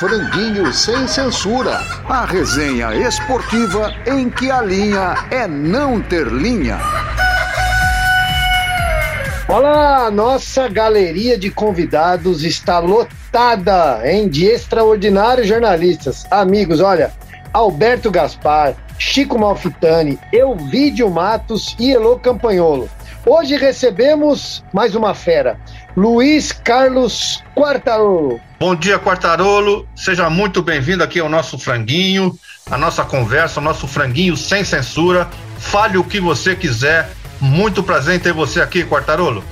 Franguinho Sem Censura. A resenha esportiva em que a linha é não ter linha. Olá, nossa galeria de convidados está lotada, hein, de extraordinários jornalistas. Amigos, olha, Alberto Gaspar, Chico Malfitani, Elvídio Matos e Elô Campanholo. Hoje recebemos mais uma fera, Luiz Carlos Quartarolo. Bom dia, Quartarolo. Seja muito bem-vindo aqui ao nosso franguinho, a nossa conversa, o nosso franguinho sem censura. Fale o que você quiser. Muito prazer em ter você aqui, Quartarolo.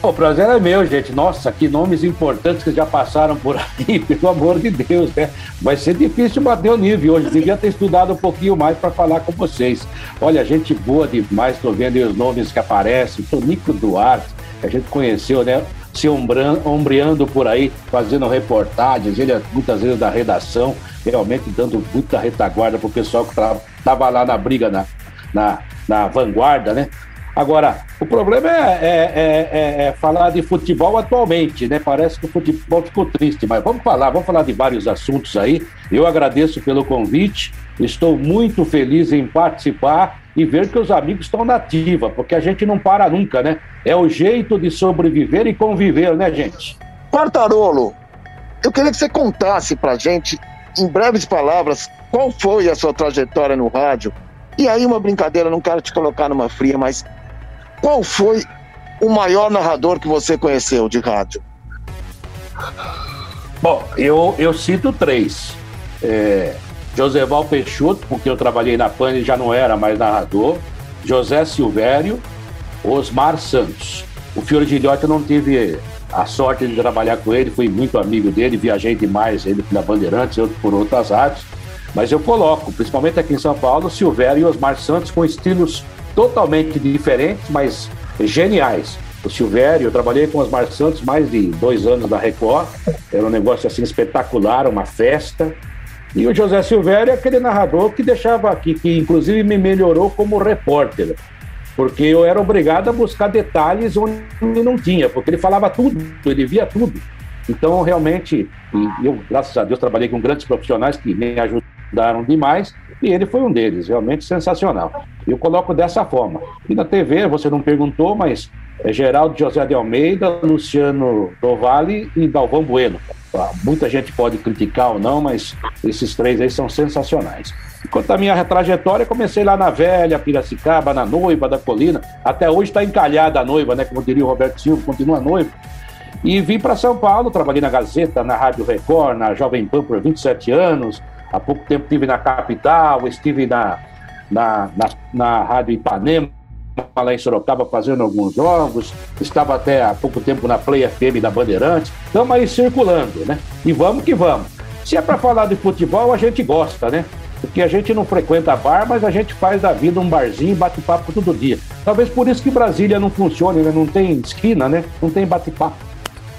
O prazer é meu, gente. Nossa, que nomes importantes que já passaram por aí, pelo amor de Deus, né? Vai ser difícil bater o nível hoje. Devia ter estudado um pouquinho mais para falar com vocês. Olha, gente boa demais, estou vendo aí os nomes que aparecem. Tonico Duarte, que a gente conheceu, né? Se ombreando por aí, fazendo reportagens, ele é muitas vezes da redação, realmente dando muita retaguarda para o pessoal que estava lá na briga, na, na, na vanguarda, né? Agora, o problema é, é, é, é, falar de futebol atualmente, né? Parece que o futebol ficou triste, mas vamos falar, vamos falar de vários assuntos aí. Eu agradeço pelo convite, estou muito feliz em participar e ver que os amigos estão na ativa, porque a gente não para nunca, né? É o jeito de sobreviver e conviver, né, gente? Quartarolo, eu queria que você contasse pra gente, em breves palavras, qual foi a sua trajetória no rádio. E aí, uma brincadeira, não quero te colocar numa fria, mas qual foi o maior narrador que você conheceu de rádio? Bom, eu, eu cito três. É, Joseval Peixoto, porque eu trabalhei na PAN e já não era mais narrador. José Silvério, Osmar Santos. O Fiore Gilhote eu não tive a sorte de trabalhar com ele, fui muito amigo dele, viajei demais, ele na Bandeirantes, eu por outras áreas. Mas eu coloco, principalmente aqui em São Paulo, Silvério e Osmar Santos com estilos totalmente diferentes, mas geniais. O Silvério, eu trabalhei com os Mar Santos mais de dois anos da Record, era um negócio assim espetacular, uma festa. E o José Silvério é aquele narrador que deixava aqui, que inclusive me melhorou como repórter, porque eu era obrigado a buscar detalhes onde não tinha, porque ele falava tudo, ele via tudo. Então, realmente, eu, graças a Deus, trabalhei com grandes profissionais que me ajudaram demais e ele foi um deles, realmente sensacional. Eu coloco dessa forma. E na TV, você não perguntou, mas Geraldo José de Almeida, Luciano Dovale e Dalvão Bueno. Ah, muita gente pode criticar ou não, mas esses três aí são sensacionais. Enquanto a minha trajetória, comecei lá na Velha, Piracicaba, na Noiva da Colina. Até hoje está encalhada a noiva, né? Como diria o Roberto Silva, continua noiva. E vim para São Paulo, trabalhei na Gazeta, na Rádio Record, na Jovem Pan por 27 anos, Há pouco tempo estive na capital, estive na, na, na, na Rádio Ipanema, lá em Sorocaba, fazendo alguns jogos. Estava até há pouco tempo na Play FM da Bandeirantes. Estamos aí circulando, né? E vamos que vamos. Se é para falar de futebol, a gente gosta, né? Porque a gente não frequenta bar, mas a gente faz da vida um barzinho e bate papo todo dia. Talvez por isso que Brasília não funcione, né? Não tem esquina, né? Não tem bate-papo.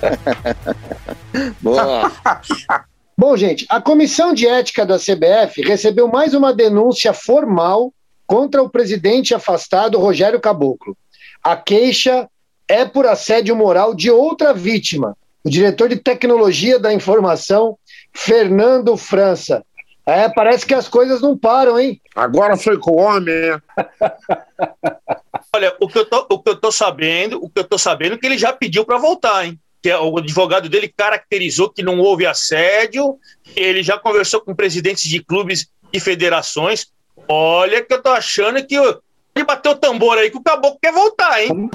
Boa! Bom, gente, a Comissão de Ética da CBF recebeu mais uma denúncia formal contra o presidente afastado Rogério Caboclo. A queixa é por assédio moral de outra vítima, o diretor de tecnologia da informação, Fernando França. É, parece que as coisas não param, hein? Agora foi com o homem, né? Olha, o que, eu tô, o que eu tô sabendo, o que eu tô sabendo é que ele já pediu para voltar, hein? que é o advogado dele caracterizou que não houve assédio, ele já conversou com presidentes de clubes e federações. Olha que eu tô achando que ele bateu o tambor aí que o caboclo quer voltar, hein?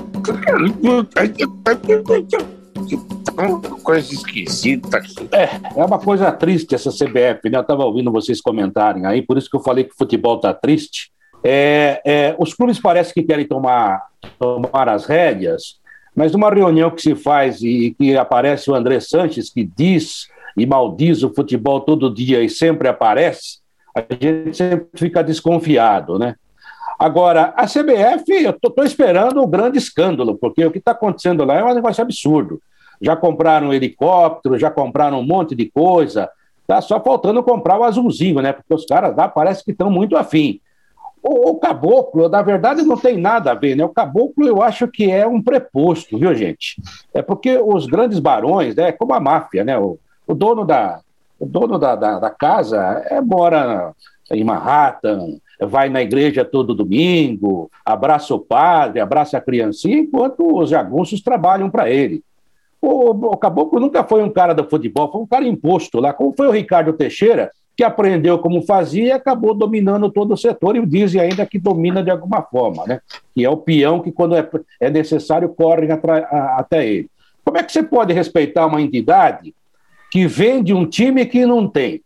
Uma coisa esquisita aqui. É, é uma coisa triste essa CBF, né? Eu tava ouvindo vocês comentarem aí, por isso que eu falei que o futebol tá triste. É, é, os clubes parecem que querem tomar, tomar as rédeas, mas numa reunião que se faz e que aparece o André Sanches, que diz e maldiz o futebol todo dia e sempre aparece, a gente sempre fica desconfiado, né? Agora, a CBF, eu estou esperando um grande escândalo, porque o que está acontecendo lá é um negócio absurdo. Já compraram um helicóptero, já compraram um monte de coisa, tá só faltando comprar o azulzinho, né? Porque os caras lá parece que estão muito afim. O, o, caboclo, na verdade, não tem nada a ver, né? O caboclo eu acho que é um preposto, viu, gente? É porque os grandes barões, né, como a máfia, né? O, o dono da. O dono da, da, da casa é, mora em Manhattan, vai na igreja todo domingo, abraça o padre, abraça a criancinha, enquanto os jagunços trabalham para ele. O, o Caboclo nunca foi um cara do futebol, foi um cara imposto lá, como foi o Ricardo Teixeira, que aprendeu como fazia e acabou dominando todo o setor, e dizem ainda que domina de alguma forma, né? que é o peão que, quando é, é necessário, corre até ele. Como é que você pode respeitar uma entidade que vende um time que não tem?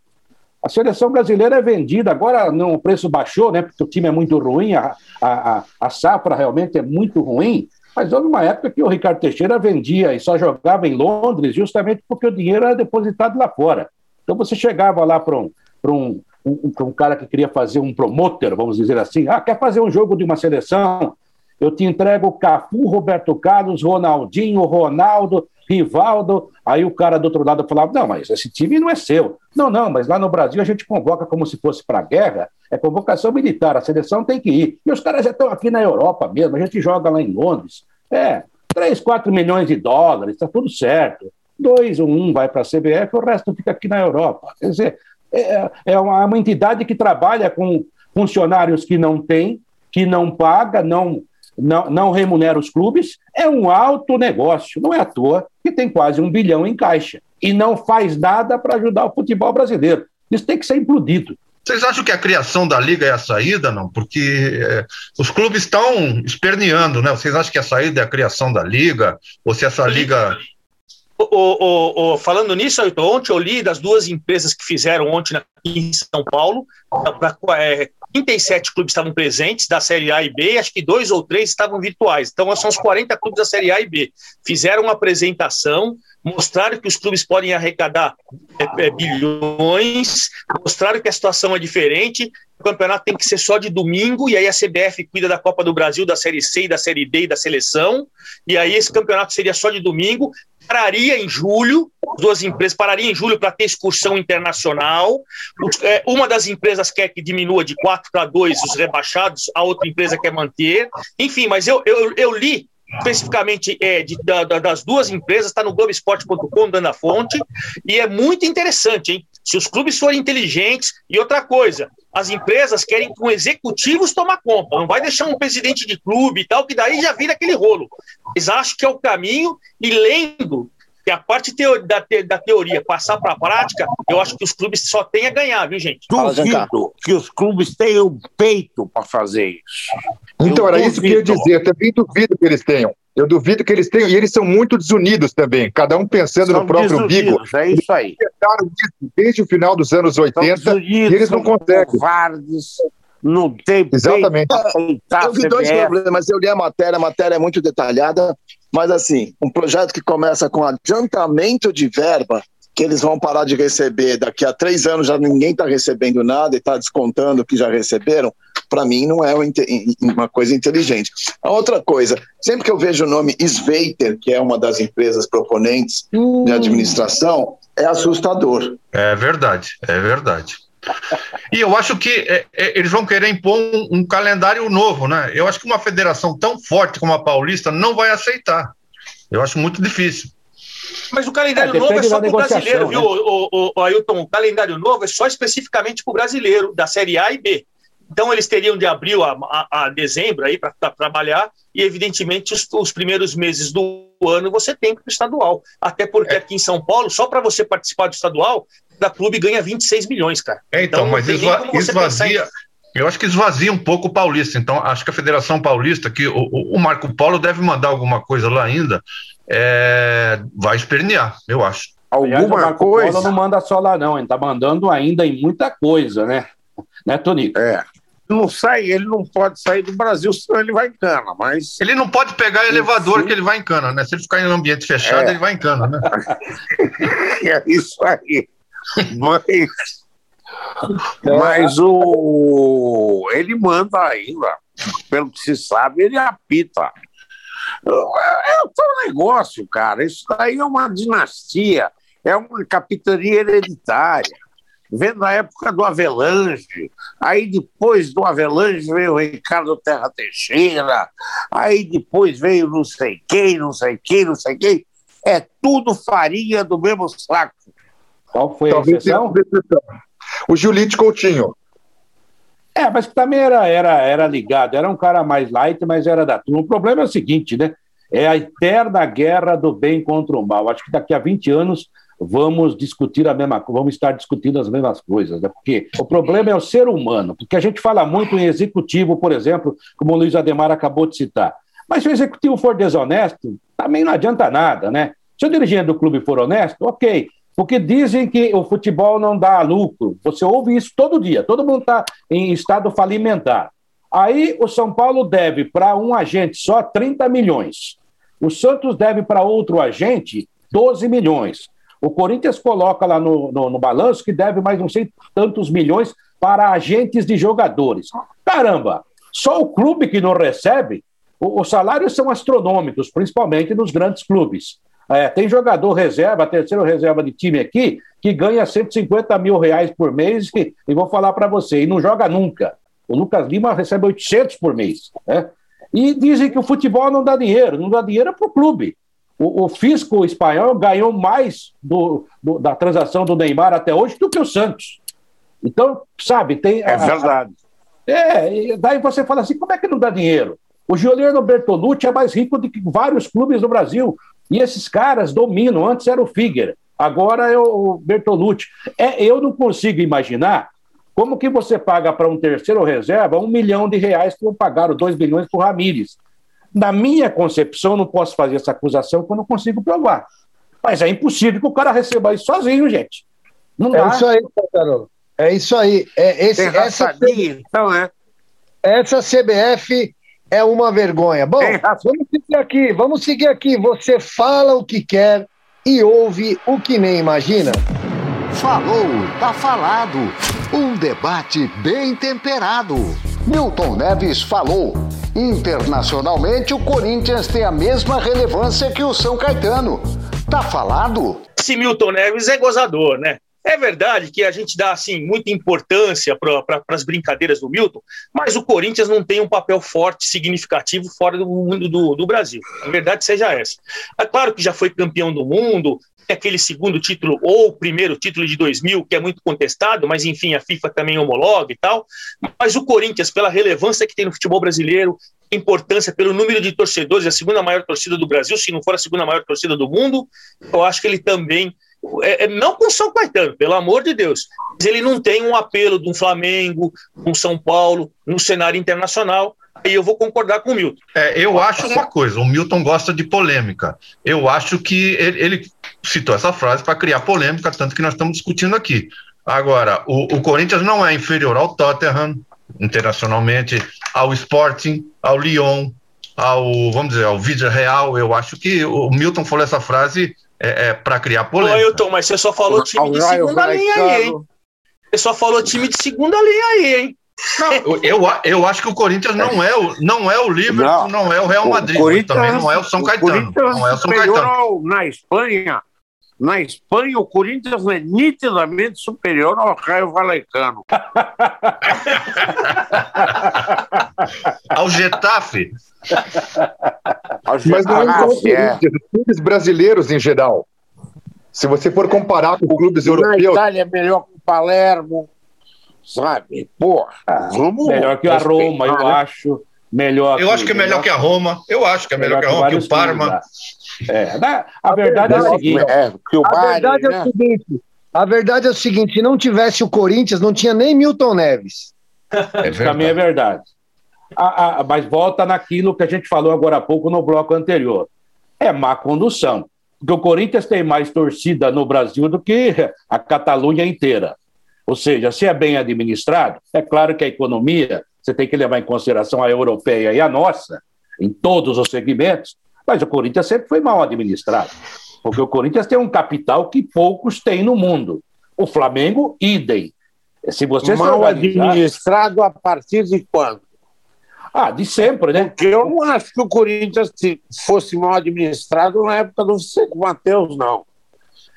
A seleção brasileira é vendida, agora não, o preço baixou, né? Porque o time é muito ruim, a, a, a safra realmente é muito ruim. Mas houve uma época que o Ricardo Teixeira vendia e só jogava em Londres justamente porque o dinheiro era depositado lá fora. Então você chegava lá para um, um, um, um cara que queria fazer um promoter, vamos dizer assim, ah, quer fazer um jogo de uma seleção? Eu te entrego Cafu, Roberto Carlos, Ronaldinho, Ronaldo, Rivaldo. Aí o cara do outro lado falava: não, mas esse time não é seu. Não, não, mas lá no Brasil a gente convoca como se fosse para a guerra, é convocação militar, a seleção tem que ir. E os caras já estão aqui na Europa mesmo, a gente joga lá em Londres. É, 3, 4 milhões de dólares, está tudo certo. Dois um vai para a CBF, o resto fica aqui na Europa. Quer dizer, é, é uma, uma entidade que trabalha com funcionários que não tem, que não paga, não não, não remunera os clubes, é um alto negócio. Não é à toa que tem quase um bilhão em caixa e não faz nada para ajudar o futebol brasileiro. Isso tem que ser implodido. Vocês acham que a criação da liga é a saída, não? Porque é, os clubes estão esperneando, né? Vocês acham que a saída é a criação da liga? Ou se essa liga. O, o, o, falando nisso, ontem eu li das duas empresas que fizeram ontem em São Paulo, pra, é, 37 clubes estavam presentes da Série A e B, acho que dois ou três estavam virtuais. Então, são os 40 clubes da Série A e B. Fizeram uma apresentação, mostraram que os clubes podem arrecadar é, é, bilhões, mostraram que a situação é diferente, o campeonato tem que ser só de domingo, e aí a CBF cuida da Copa do Brasil, da Série C, da Série D e da seleção, e aí esse campeonato seria só de domingo, pararia em julho, duas empresas parariam em julho para ter excursão internacional. É, uma das empresas quer que diminua de quatro para dois os rebaixados, a outra empresa quer manter. Enfim, mas eu, eu, eu li especificamente é, de, da, das duas empresas, está no Globoesporte.com, dando a fonte, e é muito interessante, hein? Se os clubes forem inteligentes, e outra coisa, as empresas querem com executivos tomar conta, não vai deixar um presidente de clube e tal, que daí já vira aquele rolo. Mas acho que é o caminho, e lendo que a parte teo da, te da, teoria passar para a prática, eu acho que os clubes só têm a ganhar, viu, gente? Duvido que os clubes tenham peito para fazer isso. Então, eu era duvido. isso que eu ia dizer. Eu também duvido que eles tenham. Eu duvido que eles tenham. E eles são muito desunidos também, cada um pensando são no próprio umbigo. É isso aí. Eles tentaram isso desde o final dos anos 80 e eles não conseguem. Covardes, não tem Exatamente. Eu vi dois problemas. Eu li a matéria, a matéria é muito detalhada. Mas, assim, um projeto que começa com adiantamento de verba, que eles vão parar de receber daqui a três anos, já ninguém está recebendo nada e está descontando o que já receberam, para mim não é uma coisa inteligente. A outra coisa, sempre que eu vejo o nome Sveiter, que é uma das empresas proponentes hum. de administração, é assustador. É verdade, é verdade. E eu acho que é, é, eles vão querer impor um, um, calendário novo, né? Eu acho que uma federação tão forte como a Paulista não vai aceitar. Eu acho muito difícil. Mas o calendário é, novo é só para o brasileiro, né? viu, o, o, o, Ailton? O calendário novo é só especificamente para o brasileiro, da Série A e B. Então, eles teriam de abril a, a, a dezembro aí para trabalhar, e evidentemente os, os, primeiros meses do ano você tem para o estadual. Até porque é. aqui em São Paulo, só para você participar do estadual, da clube ganha 26 milhões, cara. É, então, então mas esva esvazia. Em... Eu acho que esvazia um pouco o Paulista. Então, acho que a Federação Paulista, que o, o Marco Polo deve mandar alguma coisa lá ainda, é... vai espernear, eu acho. Alguma coisa. Polo não manda só lá, não. Ele tá mandando ainda em muita coisa, né? Né, Tonico? É não sai, ele não pode sair do Brasil, senão ele vai em cana, mas... Ele não pode pegar elevador que ele vai em cana, né? Se ele ficar em um ambiente fechado, é. ele vai em cana, né? é isso aí. Mas, mas o, ele manda ainda, pelo que se sabe, ele apita. É, é um negócio, cara. Isso daí é uma dinastia, é uma capitania hereditária. Vem na época do Avelange, aí depois do Avelange veio o Ricardo Terra Teixeira, aí depois veio não sei quem, não sei quem, não sei quem. É tudo farinha do mesmo saco. Qual foi Talvez a exceção? O Julite Coutinho. É, mas que também era, era, era ligado, era um cara mais light, mas era da turma. O problema é o seguinte, né? É a eterna guerra do bem contra o mal. Acho que daqui a 20 anos vamos discutir a mesma vamos estar discutindo as mesmas coisas, né? Porque o problema é o ser humano, porque a gente fala muito em executivo, por exemplo, como o Luiz Ademar acabou de citar. Mas se o executivo for desonesto, também não adianta nada, né? Se o dirigente do clube for honesto, ok. Porque dizem que o futebol não dá lucro. Você ouve isso todo dia, todo mundo está em estado falimentar. Aí o São Paulo deve para um agente só 30 milhões. O Santos deve para outro agente 12 milhões. O Corinthians coloca lá no, no, no balanço que deve mais não sei tantos milhões para agentes de jogadores. Caramba, só o clube que não recebe, os salários são astronômicos, principalmente nos grandes clubes. É, tem jogador reserva, terceiro reserva de time aqui, que ganha 150 mil reais por mês, e, e vou falar para você, e não joga nunca. O Lucas Lima recebe 800 por mês. Né? E dizem que o futebol não dá dinheiro, não dá dinheiro para o clube. O, fisco espanhol ganhou mais do, do, da transação do Neymar até hoje do que o Santos. Então, sabe, tem. É verdade. A, é, daí você fala assim: como é que não dá dinheiro? O Giuliano Bertolucci é mais rico do que vários clubes do Brasil. E esses caras dominam. Antes era o Figuer, agora é o Bertolucci. É, eu não consigo imaginar como que você paga para um terceiro reserva um milhão de reais que vão pagar dois bilhões para o Ramires. Na minha concepção, não posso fazer essa acusação porque eu não consigo provar. Mas é impossível que o cara receba isso sozinho, gente. Não é dá. isso aí, Carol. É isso aí. É esse, essa, então, é. essa CBF é uma vergonha. Bom, vamos seguir aqui, vamos seguir aqui. Você fala o que quer e ouve o que nem imagina. Falou, tá falado. Um debate bem temperado. Milton Neves falou. Internacionalmente, o Corinthians tem a mesma relevância que o São Caetano. Tá falado? Esse Milton Neves é gozador, né? É verdade que a gente dá assim muita importância para as brincadeiras do Milton, mas o Corinthians não tem um papel forte, significativo fora do mundo do, do Brasil. A verdade seja essa. É claro que já foi campeão do mundo, aquele segundo título ou primeiro título de 2000, que é muito contestado, mas enfim, a FIFA também homologa e tal. Mas o Corinthians, pela relevância que tem no futebol brasileiro, importância pelo número de torcedores, a segunda maior torcida do Brasil, se não for a segunda maior torcida do mundo, eu acho que ele também é, é, não com São Caetano, pelo amor de Deus, mas ele não tem um apelo de um Flamengo, um São Paulo, no cenário internacional. Aí eu vou concordar com o Milton. É, eu acho uma coisa: o Milton gosta de polêmica. Eu acho que ele, ele citou essa frase para criar polêmica, tanto que nós estamos discutindo aqui. Agora, o, o, Corinthians não é inferior ao Tottenham, internacionalmente, ao Sporting, ao Lyon, ao, vamos dizer, ao Vídeo Real. Eu acho que o Milton falou essa frase é, é para criar polêmica. Ô, Ailton, mas você só falou time de segunda linha aí, hein? Você só falou time de segunda linha aí, hein? Não, eu, eu acho que o Corinthians não é o, não é o Liverpool, não, não é o Real Madrid, o também não é o São Caetano. O não é o São Caetano. Na Espanha, na Espanha, o Corinthians é nitidamente superior ao Raio Valecano. ao Getafe. Mas não é o Corinthians, clubes brasileiros em geral. Se você for comparar com clubes na europeus. Na Itália é melhor que o Palermo, sabe? Pô, ah, vamos melhor que a Roma, eu né? acho. Melhor eu acho que é melhor que a Roma. Eu acho que é melhor, melhor que a Roma, que, o Parma. É, a, a, verdade, é a seguinte. É, que o a verdade é né? é o seguinte. A verdade é o seguinte: se não tivesse o Corinthians, não tinha nem Milton Neves. É Também é verdade a, a, mas volta naquilo que a gente falou agora há pouco no bloco anterior. É má condução. Porque o Corinthians tem mais torcida no Brasil do que a Catalunha inteira. Ou seja, se é bem administrado, é claro que a economia, você tem que levar em consideração a europeia e a nossa, em todos os segmentos, mas o Corinthians sempre foi mal administrado. Porque o Corinthians tem um capital que poucos têm no mundo. O Flamengo, idem. Se você mal administrado a partir de quando? Ah, de sempre, né? Porque eu não acho que o Corinthians fosse mal administrado na época do Matheus, não.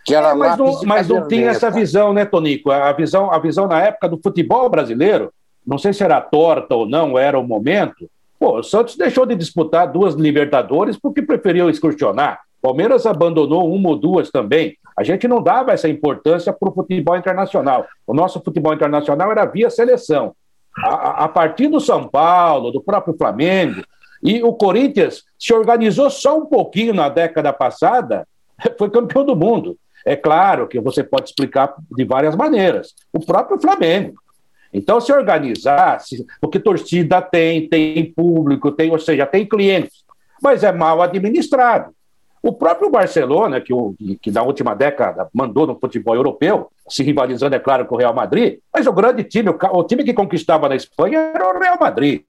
Que era é, mas não, mas não tinha essa visão, né, Tonico? A visão, a visão na época do futebol brasileiro, não sei se era torta ou não, era o momento. Pô, o Santos deixou de disputar duas Libertadores porque preferiu excursionar. Palmeiras abandonou uma ou duas também. A gente não dava essa importância para o futebol internacional. O nosso futebol internacional era via seleção. A, a, partir do São Paulo, do próprio Flamengo, e o Corinthians se organizou só um pouquinho na década passada, foi campeão do mundo. É claro que você pode explicar de várias maneiras. O próprio Flamengo. Então, se organizar, porque torcida tem, tem público, tem, ou seja, tem clientes, mas é mal administrado. O próprio Barcelona, que, o, que na última década mandou no futebol europeu, se rivalizando, é claro, com o Real Madrid, mas o grande time, o, o time que conquistava na Espanha era o Real Madrid.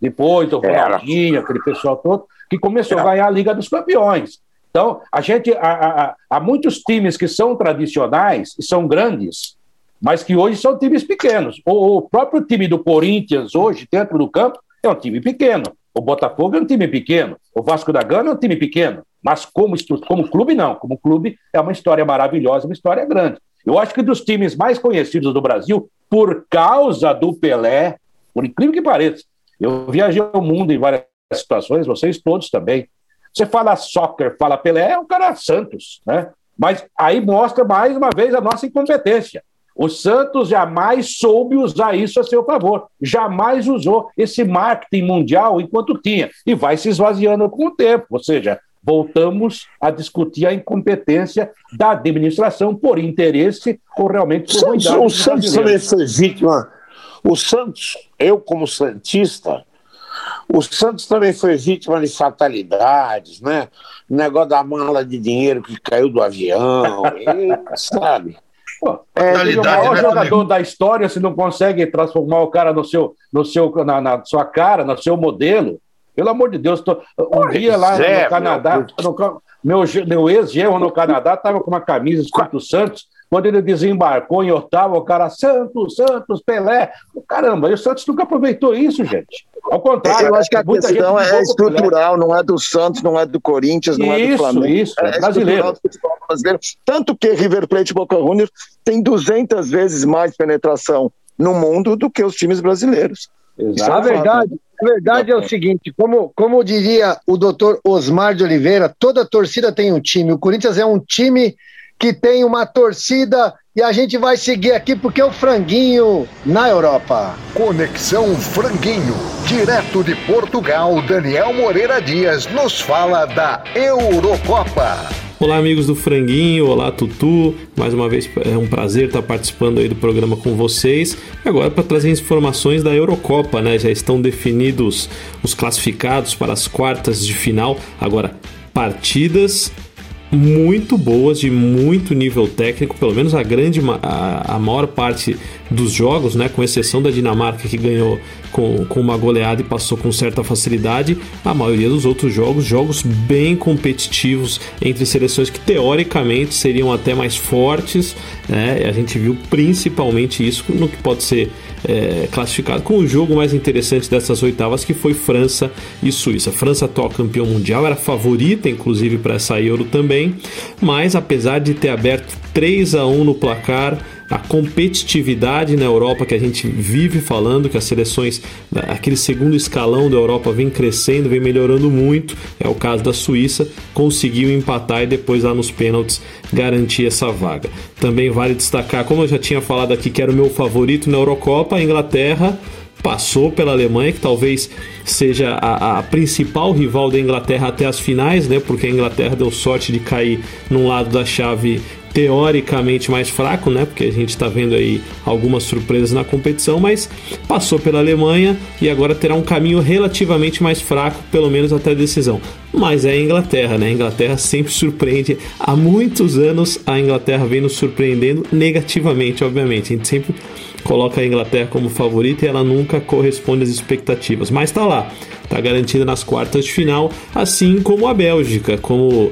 Depois o Ronaldinho, aquele pessoal todo, que começou a ganhar a Liga dos Campeões. Então, a gente, há, há, há muitos times que são tradicionais e são grandes, mas que hoje são times pequenos. O, o próprio time do Corinthians, hoje, dentro do campo, é um time pequeno. O Botafogo é um time pequeno. O Vasco da Gama é um time pequeno. Mas como, como clube, não. Como clube, é uma história maravilhosa, uma história grande. Eu acho que dos times mais conhecidos do Brasil, por causa do Pelé, por incrível que pareça, eu viajei o mundo em várias situações, vocês todos também. Você fala soccer, fala Pelé, é um cara Santos, né? Mas aí mostra mais uma vez a nossa incompetência. O Santos jamais soube usar isso a seu favor, jamais usou esse marketing mundial enquanto tinha, e vai se esvaziando com o tempo. Ou seja, voltamos a discutir a incompetência da administração por interesse ou realmente por Santos, O Santos também foi vítima. O Santos, eu como Santista, o Santos também foi vítima de fatalidades, né? O negócio da mala de dinheiro que caiu do avião, e, sabe? Pô, é, o maior né, jogador da história, se não consegue transformar o cara no seu, no seu, na, na sua cara, no seu modelo, pelo amor de Deus, tô, um pois dia lá é, no Canadá, meu, meu, meu ex-genro no Canadá estava com uma camisa escrito Santos, quando ele desembarcou em Ottawa, o cara, Santos, Santos, Pelé. Caramba, e o Santos nunca aproveitou isso, gente. Ao contrário. Eu acho que a questão é estrutural, não é do Santos, não é do Corinthians, não isso, é do Flamengo. Isso, é, é brasileiro. brasileiro. Tanto que River Plate e Boca Juniors tem 200 vezes mais penetração no mundo do que os times brasileiros. Exato. A verdade, a verdade é o seguinte, como, como diria o doutor Osmar de Oliveira, toda torcida tem um time. O Corinthians é um time que tem uma torcida e a gente vai seguir aqui porque é o Franguinho na Europa. Conexão Franguinho, direto de Portugal, Daniel Moreira Dias nos fala da Eurocopa. Olá, amigos do Franguinho, olá, Tutu. Mais uma vez é um prazer estar participando aí do programa com vocês. Agora para trazer informações da Eurocopa, né? Já estão definidos os classificados para as quartas de final. Agora, partidas muito boas, de muito nível técnico, pelo menos a grande, a, a maior parte dos jogos, né, com exceção da Dinamarca que ganhou com, com uma goleada e passou com certa facilidade, a maioria dos outros jogos, jogos bem competitivos entre seleções que teoricamente seriam até mais fortes, né, a gente viu principalmente isso no que pode ser é, classificado com o jogo mais interessante dessas oitavas, que foi França e Suíça. França, atual campeão mundial, era favorita, inclusive, para essa Euro também, mas apesar de ter aberto 3 a 1 no placar, a competitividade na Europa que a gente vive falando, que as seleções, aquele segundo escalão da Europa vem crescendo, vem melhorando muito, é o caso da Suíça, conseguiu empatar e depois lá nos pênaltis garantir essa vaga. Também vale destacar, como eu já tinha falado aqui, que era o meu favorito na Eurocopa, a Inglaterra passou pela Alemanha, que talvez seja a, a, principal rival da Inglaterra até as finais, né? Porque a Inglaterra deu sorte de cair num lado da chave teoricamente mais fraco, né? Porque a gente está vendo aí algumas surpresas na competição, mas passou pela Alemanha e agora terá um caminho relativamente mais fraco, pelo menos até a decisão. Mas é a Inglaterra, né? A Inglaterra sempre surpreende. Há muitos anos a Inglaterra vem nos surpreendendo negativamente, obviamente. A gente sempre coloca a Inglaterra como favorita e ela nunca corresponde às expectativas. Mas tá lá, tá garantida nas quartas de final, assim como a Bélgica, como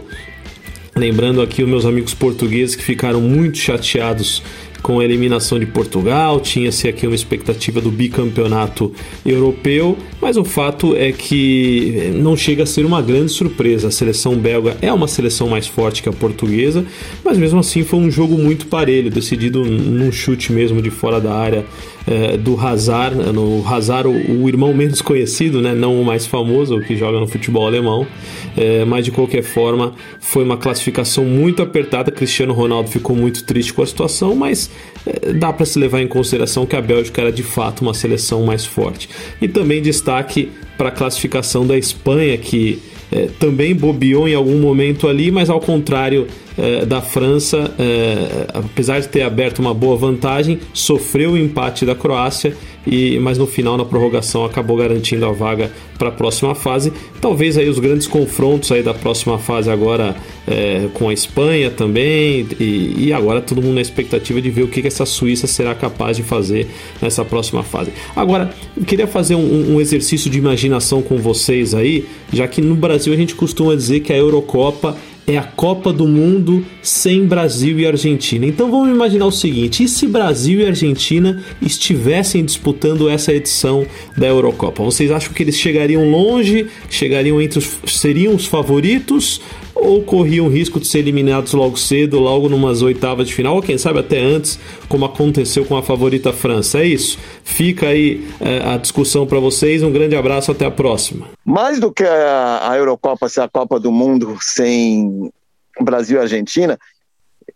Lembrando aqui os meus amigos portugueses que ficaram muito chateados com a eliminação de Portugal, tinha-se aqui uma expectativa do bicampeonato europeu, mas o fato é que não chega a ser uma grande surpresa. A seleção belga é uma seleção mais forte que a portuguesa, mas mesmo assim foi um jogo muito parelho, decidido num chute mesmo de fora da área é, do Hazard, no Hazard, o, o, irmão menos conhecido, né, não o mais famoso, que joga no futebol alemão, é, mas de qualquer forma foi uma classificação muito apertada. Cristiano Ronaldo ficou muito triste com a situação, mas é, dá para se levar em consideração que a Bélgica era de fato uma seleção mais forte. E também destaque para a classificação da Espanha, que é, também bobeou em algum momento ali, mas ao contrário é, da França, é, apesar de ter aberto uma boa vantagem, sofreu o empate da Croácia, e, mas no final, na prorrogação, acabou garantindo a vaga para a próxima fase. Talvez aí os grandes confrontos aí da próxima fase agora é, com a Espanha também, e, e, agora todo mundo na expectativa de ver o que, que essa Suíça será capaz de fazer nessa próxima fase. Agora, eu queria fazer um, um exercício de imaginação com vocês aí, já que no Brasil a gente costuma dizer que a Eurocopa é a Copa do Mundo sem Brasil e Argentina. Então vamos imaginar o seguinte: e se Brasil e Argentina estivessem disputando essa edição da Eurocopa? Vocês acham que eles chegariam longe? Chegariam entre os seriam os favoritos? Ou corriam risco de ser eliminados logo cedo, logo numas oitavas de final, ou quem sabe até antes, como aconteceu com a favorita França. É isso. Fica aí é, a discussão para vocês. Um grande abraço, até a próxima. Mais do que a, Eurocopa ser a Copa do Mundo sem Brasil e Argentina,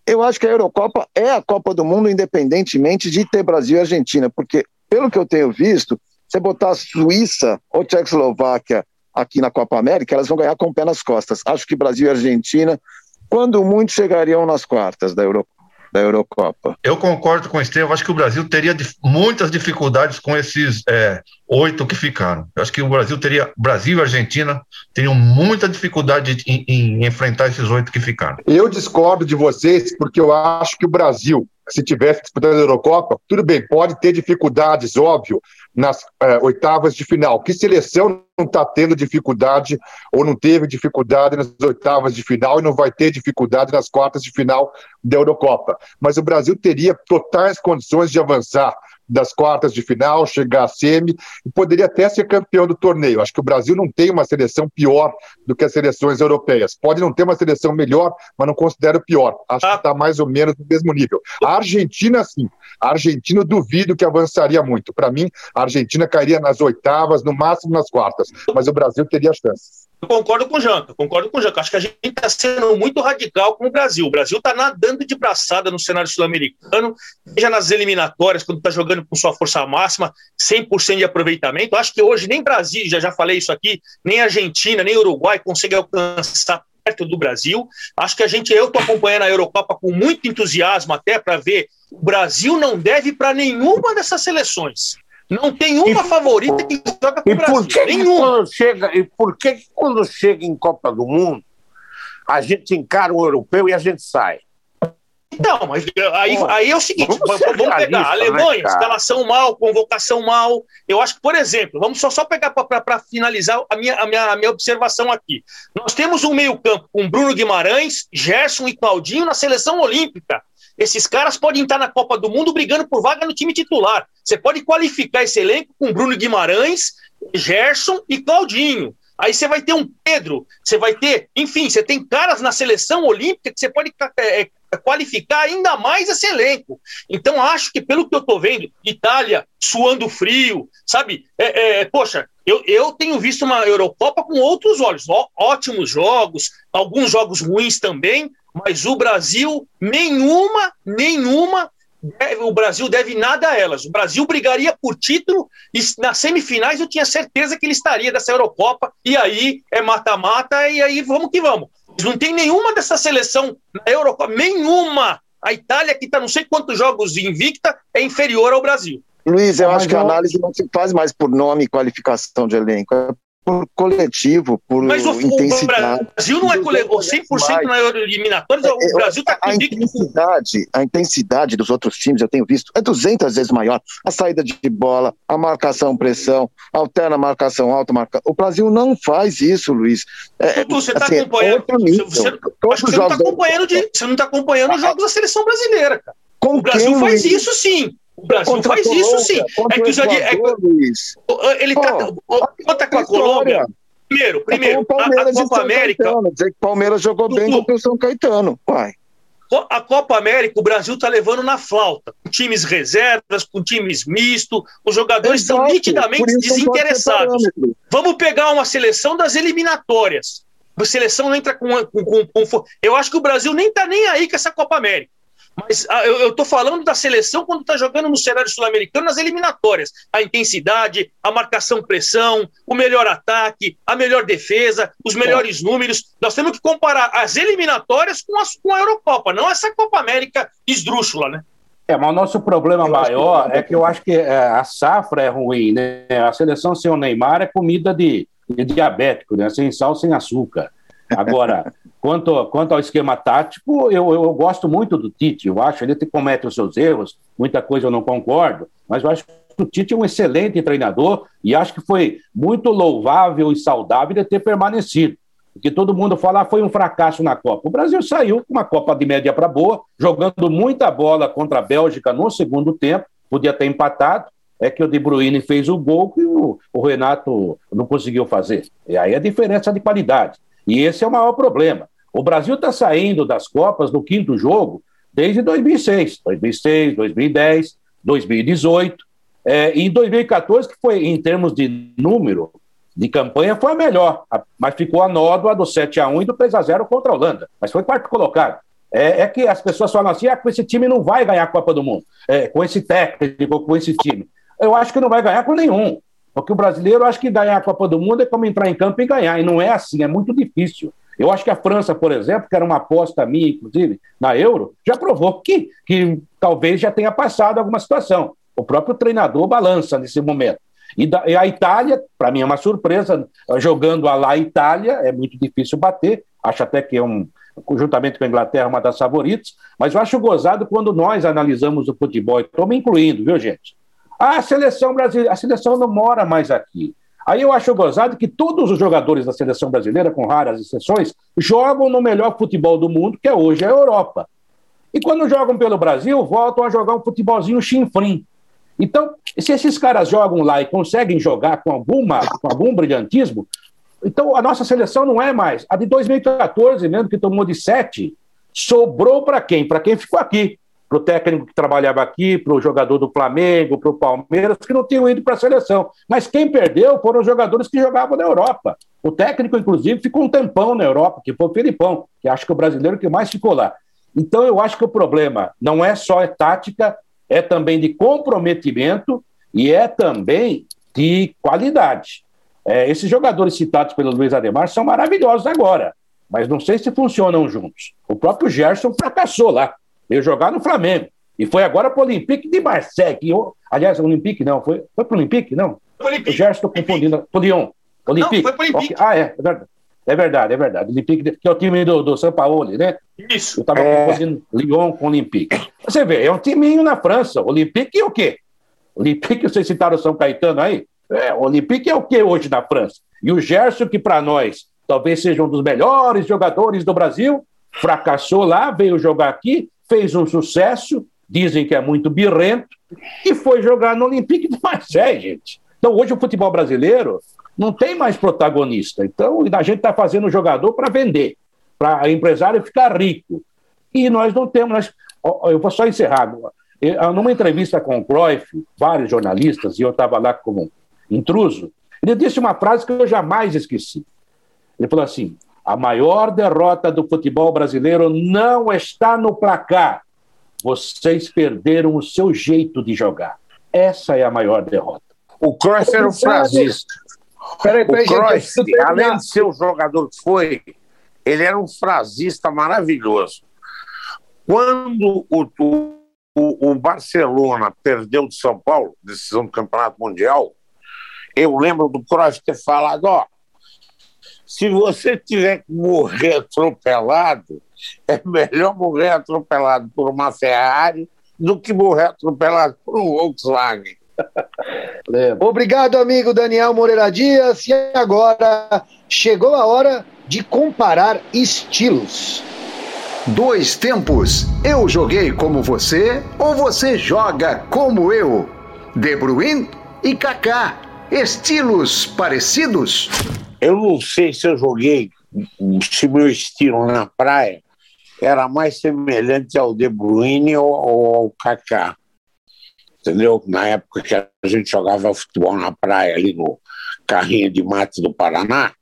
eu acho que a Eurocopa é a Copa do Mundo, independentemente de ter Brasil e Argentina, porque, pelo que eu tenho visto, você botar a Suíça ou Tchecoslováquia aqui na Copa América, elas vão ganhar com o pé nas costas. Acho que Brasil e Argentina, quando muito, chegariam nas quartas da Euro, da Eurocopa. Eu concordo com o Estevam, acho que o Brasil teria muitas dificuldades com esses é, oito que ficaram. Eu acho que o Brasil teria, Brasil e Argentina teriam muita dificuldade em, em enfrentar esses oito que ficaram. Eu discordo de vocês porque eu acho que o Brasil, se tivesse disputando a Eurocopa, tudo bem, pode ter dificuldades, óbvio, nas é, oitavas de final. Que seleção não está tendo dificuldade ou não teve dificuldade nas oitavas de final e não vai ter dificuldade nas quartas de final da Eurocopa? Mas o Brasil teria totais condições de avançar das quartas de final, chegar à semi e poderia até ser campeão do torneio. Acho que o Brasil não tem uma seleção pior do que as seleções europeias. Pode não ter uma seleção melhor, mas não considero pior. Acho que está mais ou menos no mesmo nível. A Argentina, sim. A Argentina, duvido que avançaria muito. Para mim, a Argentina cairia nas oitavas, no máximo nas quartas. Mas o Brasil teria chances. Eu concordo com o Janca, concordo com o Janca. Acho que a gente está sendo muito radical com o Brasil. O Brasil está nadando de braçada no cenário sul-americano, seja nas eliminatórias, quando está jogando com sua força máxima, 100% de aproveitamento. Acho que hoje nem Brasil, já já falei isso aqui, nem Argentina, nem Uruguai conseguem alcançar perto do Brasil. Acho que a gente, eu estou acompanhando a Eurocopa com muito entusiasmo até para ver. O Brasil não deve para nenhuma dessas seleções. Não tem uma e, favorita que joga Brasil. Por que quando chega, e por que quando chega em Copa do Mundo, a gente encara o europeu e a gente sai? Então, mas aí, aí é o seguinte: vamos, vamos pegar a Alemanha, né, escalação mal, convocação mal. Eu acho que, por exemplo, vamos só, só pegar para finalizar a minha, a, minha, a minha observação aqui. Nós temos um meio-campo com Bruno Guimarães, Gerson e Claudinho na seleção olímpica. Esses caras podem estar na Copa do Mundo brigando por vaga no time titular. Você pode qualificar esse elenco com Bruno Guimarães, Gerson e Claudinho. Aí você vai ter um Pedro, você vai ter, enfim, você tem caras na seleção olímpica que você pode é, é, qualificar ainda mais esse elenco. Então, acho que, pelo que eu estou vendo, Itália suando frio, sabe? É, é, poxa, eu, eu tenho visto uma Eurocopa com outros olhos. Ó, ótimos jogos, alguns jogos ruins também, mas o Brasil, nenhuma, nenhuma, deve, o Brasil deve nada a elas. O Brasil brigaria por título e nas semifinais eu tinha certeza que ele estaria dessa Eurocopa, e aí é mata-mata, e aí vamos que vamos. Não tem nenhuma dessa seleção na Eurocopa, nenhuma. A Itália, que está não sei quantos jogos invicta, é inferior ao Brasil. Luiz, eu acho que a análise não se faz mais por nome e qualificação de elenco, é por coletivo, por Mas o, intensidade. O Brasil não é coletivo, 100% na eliminatórias, o é, Brasil está a intensidade, a intensidade dos outros times, eu tenho visto, é 200 vezes maior. A saída de bola, a marcação, pressão, alterna marcação alta, marca. O Brasil não faz isso, Luiz. É, Tutu, você está assim, é acompanhando. É você, você, acho que você não está acompanhando, de, você não tá acompanhando os jogos da seleção brasileira, cara. Com o Brasil quem, faz isso sim. O Brasil contra faz Colômbia, isso sim. É que o Equador, é, ele tá. Conta com a Colômbia. Primeiro, primeiro, é a, a Copa América. Caetano, dizer que o Palmeiras jogou bem contra o São Caetano. Uai. A Copa América, o Brasil está levando na flauta, com times reservas, com times mistos, os jogadores Exato, estão nitidamente desinteressados. Vamos pegar uma seleção das eliminatórias. A seleção entra com, com, com, com. Eu acho que o Brasil nem está nem aí com essa Copa América. Mas ah, eu estou falando da seleção quando está jogando no cenário sul-americano nas eliminatórias. A intensidade, a marcação-pressão, o melhor ataque, a melhor defesa, os melhores números. Nós temos que comparar as eliminatórias com, as, com a Eurocopa, não essa Copa América esdrúxula, né? É, mas o nosso problema eu maior que... é que eu acho que é, a safra é ruim, né? A seleção sem o Neymar é comida de, de diabético, né? Sem sal, sem açúcar. Agora, quanto, quanto ao esquema tático, eu, eu, gosto muito do Tite. Eu acho ele comete os seus erros, muita coisa eu não concordo, mas eu acho que o Tite é um excelente treinador e acho que foi muito louvável e saudável de ter permanecido. Porque todo mundo fala ah, foi um fracasso na Copa. O Brasil saiu com uma Copa de média para boa, jogando muita bola contra a Bélgica no segundo tempo, podia ter empatado. É que o De Bruyne fez o gol e o, o Renato não conseguiu fazer. E aí a diferença de qualidade. E esse é o maior problema. O Brasil está saindo das Copas no quinto jogo desde 2006, 2006, 2010, 2018. É, em 2014, que foi, em termos de número de campanha, foi a melhor, mas ficou a nódoa do 7 a 1 e do 3 a 0 contra a Holanda. Mas foi quarto colocado. É, é, que as pessoas falam assim: ah, com esse time não vai ganhar a Copa do Mundo, é, com esse técnico, com esse time. Eu acho que não vai ganhar com nenhum. Porque o brasileiro acha que ganhar a Copa do Mundo é como entrar em campo e ganhar. E não é assim, é muito difícil. Eu acho que a França, por exemplo, que era uma aposta minha, inclusive, na Euro, já provou que, que talvez já tenha passado alguma situação. O próprio treinador balança nesse momento. E, da, e a Itália, para mim é uma surpresa, jogando a lá Itália, é muito difícil bater. Acho até que é um, juntamente com a Inglaterra, uma das favoritas. Mas eu acho gozado quando nós analisamos o futebol, estou me incluindo, viu, gente? A seleção brasileira, a seleção não mora mais aqui. Aí eu acho gozado que todos os jogadores da seleção brasileira, com raras exceções, jogam no melhor futebol do mundo, que é hoje a Europa. E quando jogam pelo Brasil, voltam a jogar um futebolzinho chinfrim. Então, se esses caras jogam lá e conseguem jogar com, alguma, com algum brilhantismo, então a nossa seleção não é mais. A de 2014, mesmo que tomou de sete, sobrou para quem? Para quem ficou aqui para o técnico que trabalhava aqui, para o jogador do Flamengo, para o Palmeiras, que não tinham ido para a seleção. Mas quem perdeu foram os jogadores que jogavam na Europa. O técnico, inclusive, ficou um tempão na Europa, que foi o Filipão, que acho que é o brasileiro que mais ficou lá. Então, eu acho que o problema não é só tática, é também de comprometimento e é também de qualidade. É, esses jogadores citados pelo Luiz Ademar são maravilhosos agora, mas não sei se funcionam juntos. O próprio Gerson fracassou lá veio jogar no Flamengo. E foi agora para o Olympique de Marseille. Que, aliás, o Olympique não, foi, foi para o Olympique, não? Olympique. Já estou confundindo. Para o Lyon. Olympique. Não, foi para o Olympique. Ah, é, é verdade. É verdade, é verdade. Olympique, que é o time do, do São Paulo, né? Isso. Eu estava é... confundindo Lyon com Olympique. Você vê, é um timinho na França. Olympique é o quê? Olympique, vocês citaram o São Caetano aí? É, Olympique é o que hoje na França? E o Gerson, que para nós talvez seja um dos melhores jogadores do Brasil, fracassou lá, veio jogar aqui, fez um sucesso, dizem que é muito birrento, e foi jogar no Olympique de Marseille, gente. Então, hoje o futebol brasileiro não tem mais protagonista. Então, a gente está fazendo jogador para vender, para empresário ficar rico. E nós não temos. Nós... Eu vou só encerrar. Numa entrevista com o Cruyff, vários jornalistas, e eu estava lá como intruso, ele disse uma frase que eu jamais esqueci. Ele falou assim: a maior derrota do futebol brasileiro não está no placar. Vocês perderam o seu jeito de jogar. Essa é a maior derrota. O Cruyff era um frasista. Peraí, peraí, o Cruyff, além de ser o jogador que foi, ele era um frasista maravilhoso. Quando o, o, o Barcelona perdeu de São Paulo, decisão do Campeonato Mundial, eu lembro do Cruyff ter falado, ó, se você tiver que morrer atropelado, é melhor morrer atropelado por uma Ferrari do que morrer atropelado por um Volkswagen. Obrigado, amigo Daniel Moreira Dias. E agora chegou a hora de comparar estilos. Dois tempos. Eu joguei como você ou você joga como eu? De Bruyne e Kaká. Estilos parecidos? Eu não sei se eu joguei, se meu estilo na praia era mais semelhante ao De Bruyne ou, ou ao Kaká. Entendeu? Na época que a gente jogava futebol na praia, ali no Carrinho de Mate do Paraná,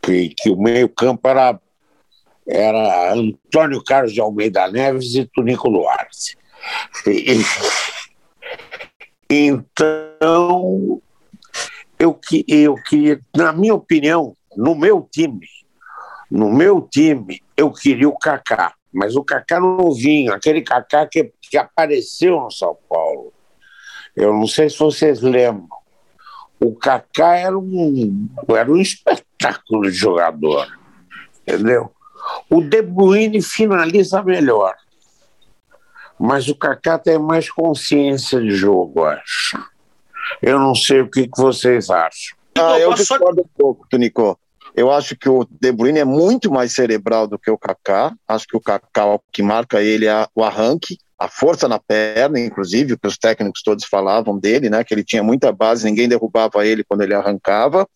que, que o meio-campo era era Antônio Carlos de Almeida Neves e Tunico Luarte. Então, eu, eu queria, na minha opinião, no meu time, no meu time, eu queria o Kaká, mas o Kaká novinho, aquele Kaká que, que apareceu no São Paulo. Eu não sei se vocês lembram. O Kaká era um, era um espetáculo de jogador, entendeu? O De Bruyne finaliza melhor. Mas o Kaká tem mais consciência de jogo, acho. Eu não sei o que, que vocês acham. Ah, eu discordo um pouco, Tunico. Eu acho que o De Bruyne é muito mais cerebral do que o Kaká. Acho que o Kaká, o que marca ele é o arranque, a força na perna, inclusive, que os técnicos todos falavam dele, né? Que ele tinha muita base, ninguém derrubava ele quando ele arrancava.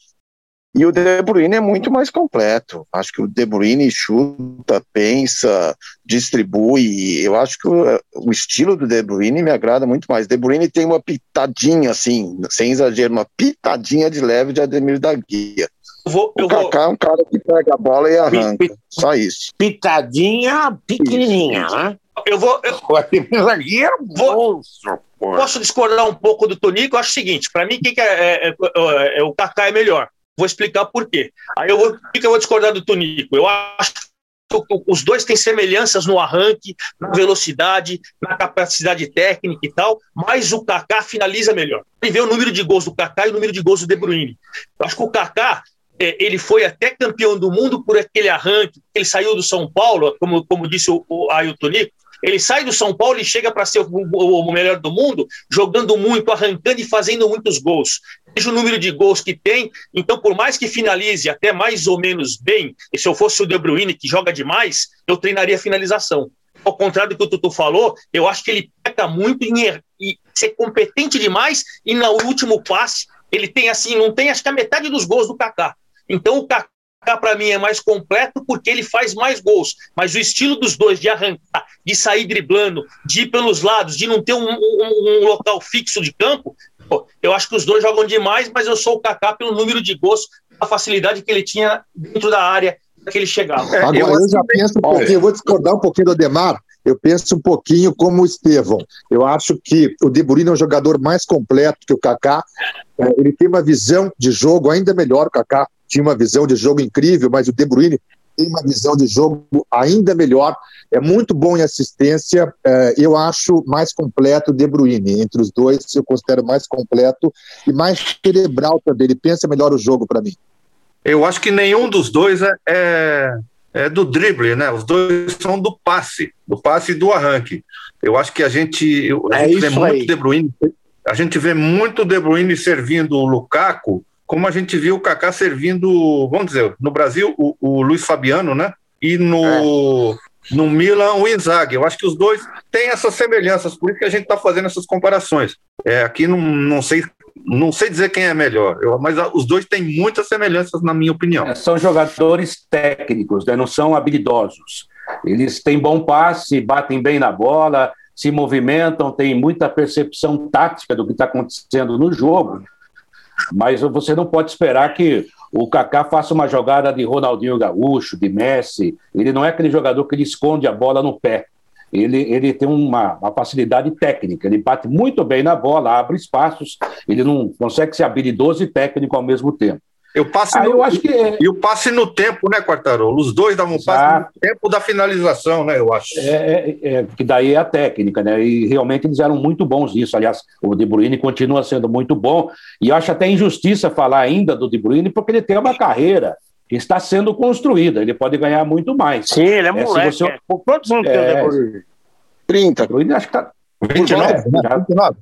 E o De Bruyne é muito mais completo. Acho que o De Bruyne chuta, pensa, distribui. Eu acho que o, o, estilo do De Bruyne me agrada muito mais. De Bruyne tem uma pitadinha, assim, sem exagero, uma pitadinha de leve de Ademir da Guia. Vou, o Kaká vou... é um cara que pega a bola e arranca. Pit, Só isso. Pitadinha pequenininha, né? Eu vou. Eu... O Ademir da Guia é um vou... Posso discordar um pouco do Tonico? Eu acho o seguinte: para mim, quem que é, é, é, é, o Kaká é melhor. Vou explicar por quê. Aí eu vou, eu vou discordar do Tonico. Eu acho que os dois têm semelhanças no arranque, na velocidade, na capacidade técnica e tal, mas o Kaká finaliza melhor. E vê o número de gols do Kaká e o número de gols do De Bruyne. Eu acho que o Kaká é, ele foi até campeão do mundo por aquele arranque, ele saiu do São Paulo, como, como disse o, o Ailton ele sai do São Paulo e chega para ser o, o, melhor do mundo, jogando muito, arrancando e fazendo muitos gols. Veja o número de gols que tem, então por mais que finalize até mais ou menos bem, e se eu fosse o De Bruyne, que joga demais, eu treinaria a finalização. Ao contrário do que o Tutu falou, eu acho que ele peca muito em er e ser competente demais e no último passe ele tem assim, não tem acho que a metade dos gols do Kaká. Então o Kaká para mim é mais completo porque ele faz mais gols, mas o estilo dos dois de arrancar, de sair driblando, de ir pelos lados, de não ter um, um, um local fixo de campo, pô, eu acho que os dois jogam demais, mas eu sou o Kaká pelo número de gols, a facilidade que ele tinha dentro da área que ele chegava. É, Agora eu, eu já penso um pouquinho, eu vou discordar um pouquinho do Ademar, eu penso um pouquinho como o Estevão. Eu acho que o De Bruyne é um jogador mais completo que o Kaká. É, ele tem uma visão de jogo ainda melhor. O Kaká tinha uma visão de jogo incrível, mas o De Bruyne tem uma visão de jogo ainda melhor. É muito bom em assistência. É, eu acho mais completo o De Bruyne. Entre os dois, eu considero mais completo e mais cerebral também. Ele pensa melhor o jogo para mim. Eu acho que nenhum dos dois é, é é, do drible, né? Os dois são do passe, do passe e do arranque. Eu acho que a gente, a é gente vê muito aí. De Bruyne, a gente vê muito De Bruyne servindo o Lukaku, como a gente viu o Kaká servindo, vamos dizer, no Brasil o, o Luiz Fabiano, né? E no é. no Milan o Inzaghi. Eu acho que os dois têm essas semelhanças, por isso que a gente está fazendo essas comparações. É, aqui não, não sei não sei dizer quem é melhor, eu, mas os dois têm muitas semelhanças, na minha opinião. É, são jogadores técnicos, né, não são habilidosos. Eles têm bom passe, batem bem na bola, se movimentam, têm muita percepção tática do que está acontecendo no jogo. Mas você não pode esperar que o Kaká faça uma jogada de Ronaldinho Gaúcho, de Messi. Ele não é aquele jogador que ele esconde a bola no pé ele, ele tem uma, uma, facilidade técnica, ele bate muito bem na bola, abre espaços, ele não consegue ser habilidoso e técnico ao mesmo tempo. Eu passe no, eu acho que é... E o passe no tempo, né, Quartarolo? Os dois davam um passe no tempo da finalização, né, eu acho. É, é, é, que daí é a técnica, né? E realmente eles eram muito bons nisso. Aliás, o De Bruyne continua sendo muito bom. E eu acho até injustiça falar ainda do De Bruyne, porque ele tem uma carreira que está sendo construída. Ele pode ganhar muito mais. Sim, ele é, é moleque. Você... É. Quantos anos tem é, o 30. Ele acho que está... 29, né? 29.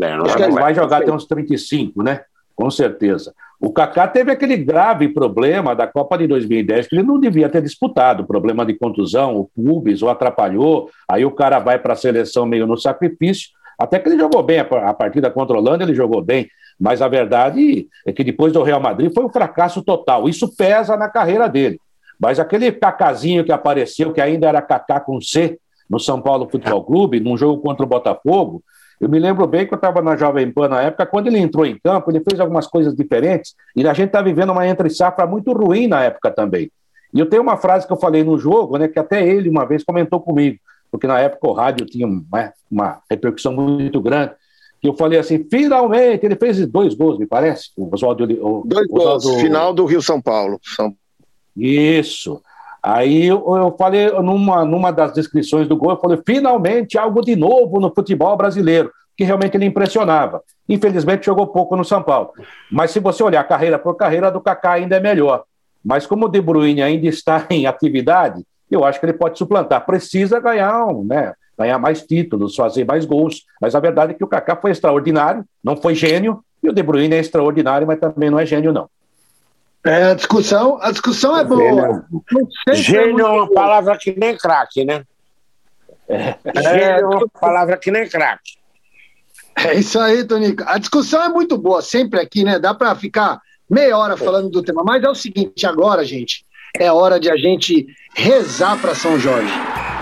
É, acho que ele vai jogar até uns 35, né? Com certeza. O Kaká teve aquele grave problema da Copa de 2010, que ele não devia ter disputado, problema de contusão, o pubis o atrapalhou, aí o cara vai para a seleção meio no sacrifício, até que ele jogou bem, a partida contra a Holanda ele jogou bem, mas a verdade é que depois do Real Madrid foi um fracasso total, isso pesa na carreira dele. Mas aquele cacazinho que apareceu, que ainda era Kaká com C, no São Paulo Futebol Clube, num jogo contra o Botafogo, eu me lembro bem que eu estava na Jovem Pan na época, quando ele entrou em campo, ele fez algumas coisas diferentes, e a gente está vivendo uma entre-safra muito ruim na época também. E eu tenho uma frase que eu falei no jogo, né, que até ele uma vez comentou comigo, porque na época o rádio tinha uma, uma repercussão muito grande, que eu falei assim, finalmente, ele fez dois gols, me parece, o Oswaldo... O, dois Oswaldo... gols, final do Rio-São Paulo. São... Isso. Aí eu, falei, numa, numa das descrições do gol, eu falei, finalmente algo de novo no futebol brasileiro, que realmente ele impressionava. Infelizmente jogou pouco no São Paulo. Mas se você olhar carreira por carreira, a do Kaká ainda é melhor. Mas como o De Bruyne ainda está em atividade, eu acho que ele pode suplantar. Precisa ganhar, um, né, ganhar mais títulos, fazer mais gols. Mas a verdade é que o Kaká foi extraordinário, não foi gênio, e o De Bruyne é extraordinário, mas também não é gênio, não. É, a discussão, a discussão é boa. Gênio é uma palavra que nem craque, né? É. Gênio é uma palavra que nem craque. É isso aí, Tonico. A discussão é muito boa, sempre aqui, né? Dá para ficar meia hora falando do tema. Mas é o seguinte, agora, gente, é hora de a gente rezar para São Jorge.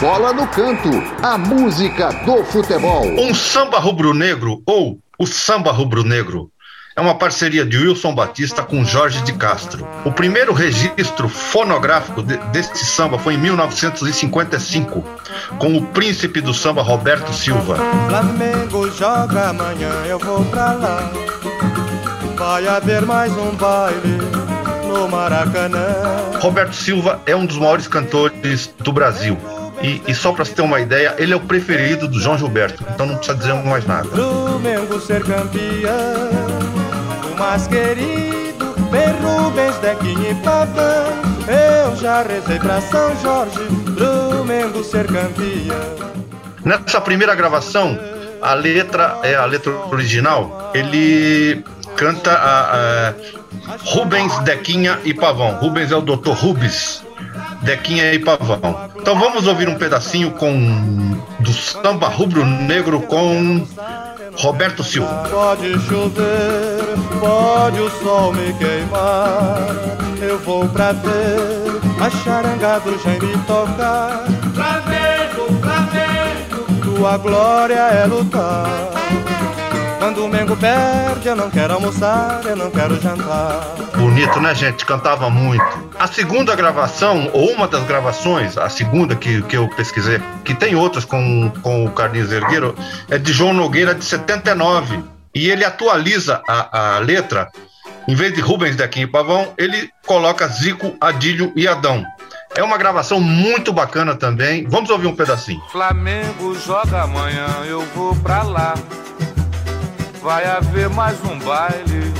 Bola no canto, a música do futebol. Um samba rubro-negro ou o samba rubro-negro é uma parceria de Wilson Batista com Jorge de Castro. O primeiro registro fonográfico de, deste samba foi em 1955, com o príncipe do samba Roberto Silva. Flamengo joga amanhã, eu vou pra lá. Vai haver mais um baile. Roberto Silva é um dos maiores cantores do Brasil. E, e, só para você ter uma ideia, ele é o preferido do João Gilberto, então não precisa dizer mais nada. Flamengo ser campeão mais querido, bem Rubens, Dequinha e Pavão. Eu já rezei pra São Jorge, Flamengo ser campeão. Nessa primeira gravação, a letra é a letra original. Ele canta a, a Rubens, Dequinha e Pavão. Rubens é o Dr. Rubens, Dequinha e Pavão. Então vamos ouvir um pedacinho com do samba rubro-negro com Roberto Silva. Pode chover, pode o sol me queimar. Eu vou pra ver a charanga do Jaime tocar. Flamengo, Flamengo, tua glória é lutar. Quando o Mengo perde, eu não quero almoçar, eu não quero jantar. Bonito, né, gente? Cantava muito. A segunda gravação, ou uma das gravações, a segunda que, que eu pesquisei, que tem outras com, com o Carlinhos Ergueiro, é de João Nogueira, de 79. E ele atualiza a, a letra. Em vez de Rubens Dequim e Pavão, ele coloca Zico, Adílio e Adão. É uma gravação muito bacana também. Vamos ouvir um pedacinho. Flamengo joga amanhã, eu vou pra lá vai haver mais um baile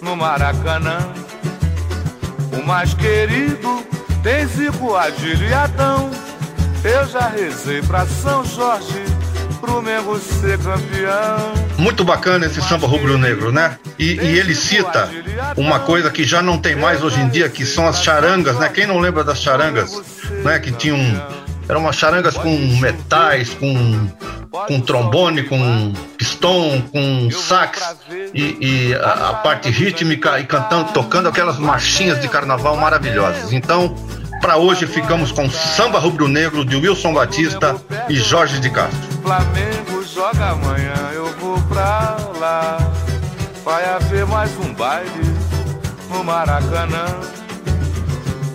no Maracanã. O mais querido tem Zico, Adílio e Adão. Eu já rezei pra São Jorge, pro Mengo ser campeão. Muito bacana esse samba rubro-negro, né? E, e, ele cita uma coisa que já não tem mais hoje em dia, que são as charangas, né? Quem não lembra das charangas, né? Que tinham eram umas charangas com metais, com, com trombone, com pistão, com sax e, e a, a, parte rítmica e cantando, tocando aquelas marchinhas de carnaval maravilhosas. Então, para hoje ficamos com Samba Rubro Negro de Wilson Batista e Jorge de Castro. Flamengo joga amanhã, eu vou pra lá. Vai haver mais um baile no Maracanã.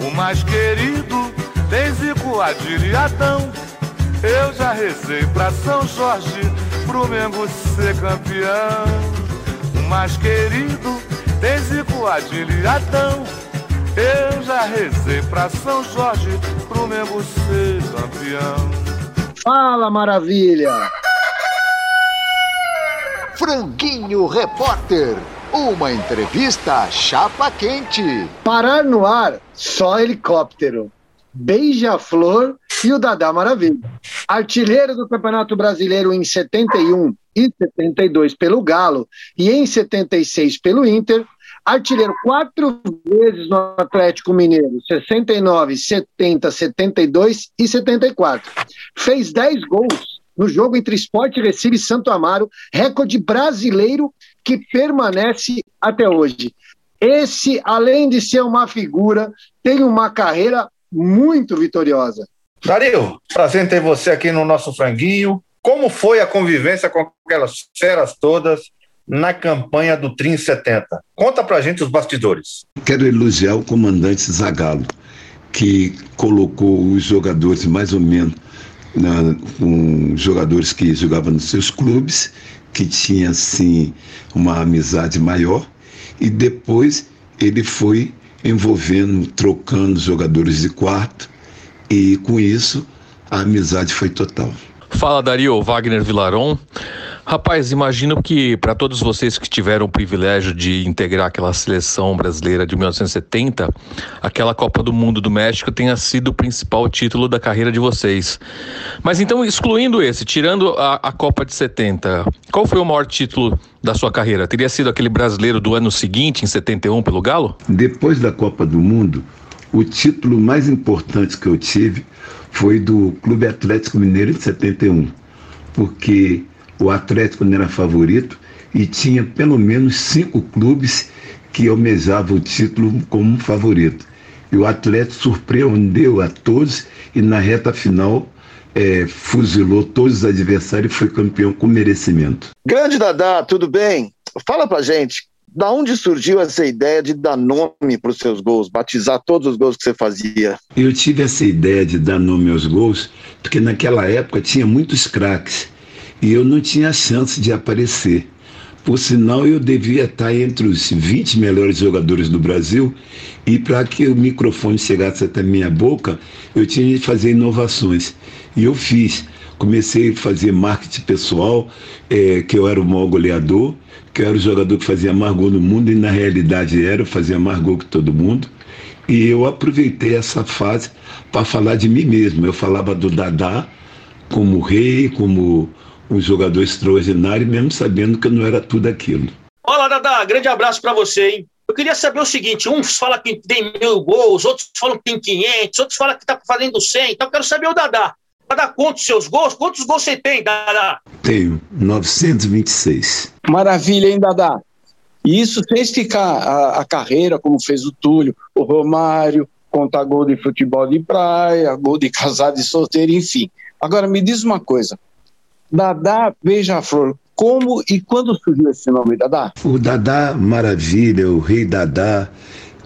O mais querido tem Zico, e. Eu já rezei pra São Jorge, pro Mengo ser campeão. O mais querido tem Zico, e. Eu já rezei pra São Jorge, pro Mengo ser campeão. Fala, maravilha! Franguinho Repórter. Uma entrevista chapa quente. Parar no ar, só helicóptero. Beija-Flor e o Dadá Maravilha. Artilheiro do Campeonato Brasileiro em 71 e 72 pelo Galo e em 76 pelo Inter, artilheiro quatro vezes no Atlético Mineiro, 69, 70, 72 e 74. Fez 10 gols no jogo entre Esporte Recife e Santo Amaro, recorde brasileiro que permanece até hoje. Esse, além de ser uma figura, tem uma carreira muito vitoriosa. Dario, prazer ter você aqui no nosso franguinho. Como foi a convivência com aquelas feras todas na campanha do Trim 70. Conta pra gente os bastidores. Quero elogiar o comandante Zagallo, que colocou os jogadores mais ou menos na, com jogadores que jogavam nos seus clubes, que tinha assim uma amizade maior, e depois ele foi envolvendo, trocando jogadores de quarto, e com isso a amizade foi total. Fala Dario, Wagner Vilaron. Rapaz, imagino que para todos vocês que tiveram o privilégio de integrar aquela seleção brasileira de 1970, aquela Copa do Mundo do México tenha sido o principal título da carreira de vocês. Mas então, excluindo esse, tirando a, a Copa de 70, qual foi o maior título da sua carreira? Teria sido aquele brasileiro do ano seguinte, em 71, pelo Galo? Depois da Copa do Mundo, o título mais importante que eu tive foi do Clube Atlético Mineiro de 71, porque o Atlético não era favorito e tinha pelo menos cinco clubes que almejavam o título como favorito. E o Atlético surpreendeu a todos e na reta final é, fuzilou todos os adversários e foi campeão com merecimento. Grande Dadá, tudo bem? Fala pra gente, da onde surgiu essa ideia de dar nome para os seus gols, batizar todos os gols que você fazia? Eu tive essa ideia de dar nome aos gols porque naquela época tinha muitos craques e eu não tinha chance de aparecer. Por sinal, eu devia estar entre os 20 melhores jogadores do Brasil e para que o microfone chegasse até minha boca, eu tinha de fazer inovações. E eu fiz. Comecei a fazer marketing pessoal, é, que eu era o maior goleador, que eu era o jogador que fazia mais gol no mundo, e na realidade era, eu fazia mais gol que todo mundo. E eu aproveitei essa fase para falar de mim mesmo. Eu falava do Dadá como rei, como um jogador extraordinário, mesmo sabendo que não era tudo aquilo. Olá, Dada, grande abraço para você, hein? Eu queria saber o seguinte: uns falam que tem mil gols, outros falam que tem 500, outros falam que tá fazendo 100. Então, eu quero saber o Dada. Dada, quantos seus gols? Quantos gols você tem, Dada? Tenho 926. Maravilha, hein, Dada? E isso fez ficar a, a carreira, como fez o Túlio, o Romário, contar gol de futebol de praia, gol de casado e solteiro, enfim. Agora, me diz uma coisa: Dadá Beija-Flor, como e quando surgiu esse nome, Dadá? O Dadá Maravilha, o Rei Dadá,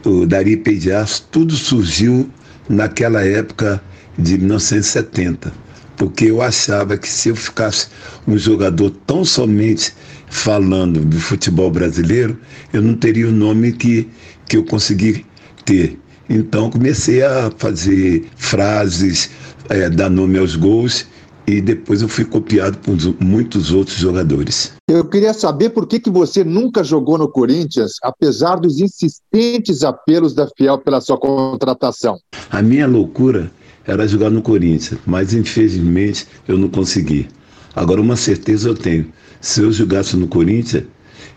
o Dari Pedias, tudo surgiu naquela época de 1970, porque eu achava que se eu ficasse um jogador tão somente falando do futebol brasileiro, eu não teria o nome que, que eu consegui ter. Então comecei a fazer frases, é, dar nome aos gols e depois eu fui copiado por muitos outros jogadores. Eu queria saber por que, que você nunca jogou no Corinthians, apesar dos insistentes apelos da Fiel pela sua contratação. A minha loucura era jogar no Corinthians, mas infelizmente eu não consegui. Agora, uma certeza eu tenho: se eu jogasse no Corinthians,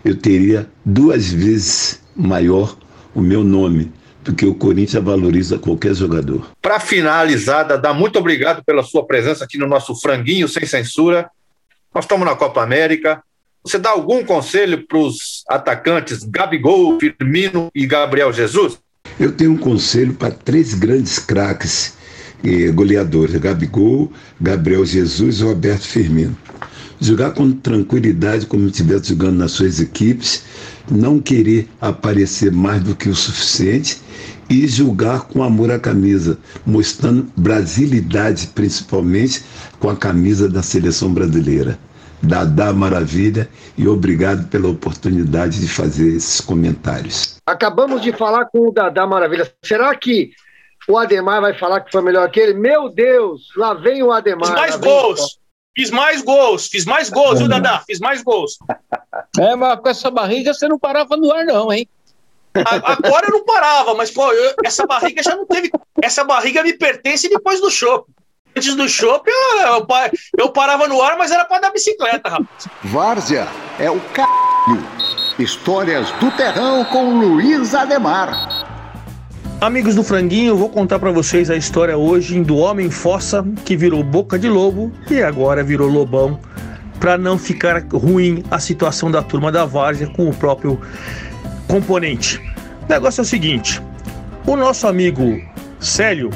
eu teria duas vezes maior o meu nome porque o Corinthians valoriza qualquer jogador. Para finalizar, Dá muito obrigado pela sua presença aqui no nosso Franguinho Sem Censura. Nós estamos na Copa América. Você dá algum conselho para os atacantes Gabigol, Firmino e Gabriel Jesus? Eu tenho um conselho para três grandes craques eh, goleadores: Gabigol, Gabriel Jesus e Roberto Firmino. Jogar com tranquilidade, como estivesse jogando nas suas equipes, não querer aparecer mais do que o suficiente e julgar com amor a camisa, mostrando brasilidade, principalmente com a camisa da seleção brasileira. Dadá Maravilha e obrigado pela oportunidade de fazer esses comentários. Acabamos de falar com o Dadá Maravilha. Será que o Ademar vai falar que foi melhor que ele? Meu Deus, lá vem o Ademar. Fiz mais gols. Fiz mais gols, fiz mais gols, viu, Dadá? Fiz mais gols. É, mas com essa barriga você não parava no ar, não, hein? Agora eu não parava, mas pô, eu, essa barriga já não teve. Essa barriga me pertence depois do show. Antes do show, eu, eu, eu, parava no ar, mas era para dar bicicleta, rapaz. Várzea é o c. Histórias do Terrão com Luiz Ademar. Amigos do Franguinho, vou contar para vocês a história hoje do homem fossa que virou boca de lobo e agora virou lobão, para não ficar ruim a situação da turma da várzea com o próprio componente. O negócio é o seguinte: o nosso amigo Célio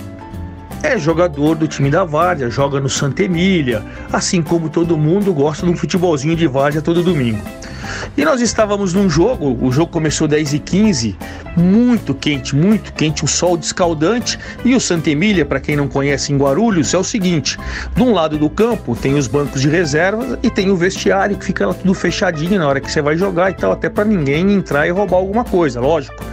é jogador do time da Várzea, joga no Santa Emília, assim como todo mundo gosta de um futebolzinho de Várzea todo domingo. E nós estávamos num jogo, o jogo começou 10 e 15 muito quente, muito quente, um sol descaldante. E o Santa Emília, para quem não conhece em Guarulhos, é o seguinte: de um lado do campo tem os bancos de reserva e tem o vestiário que fica lá tudo fechadinho na hora que você vai jogar e tal, até para ninguém entrar e roubar alguma coisa, lógico.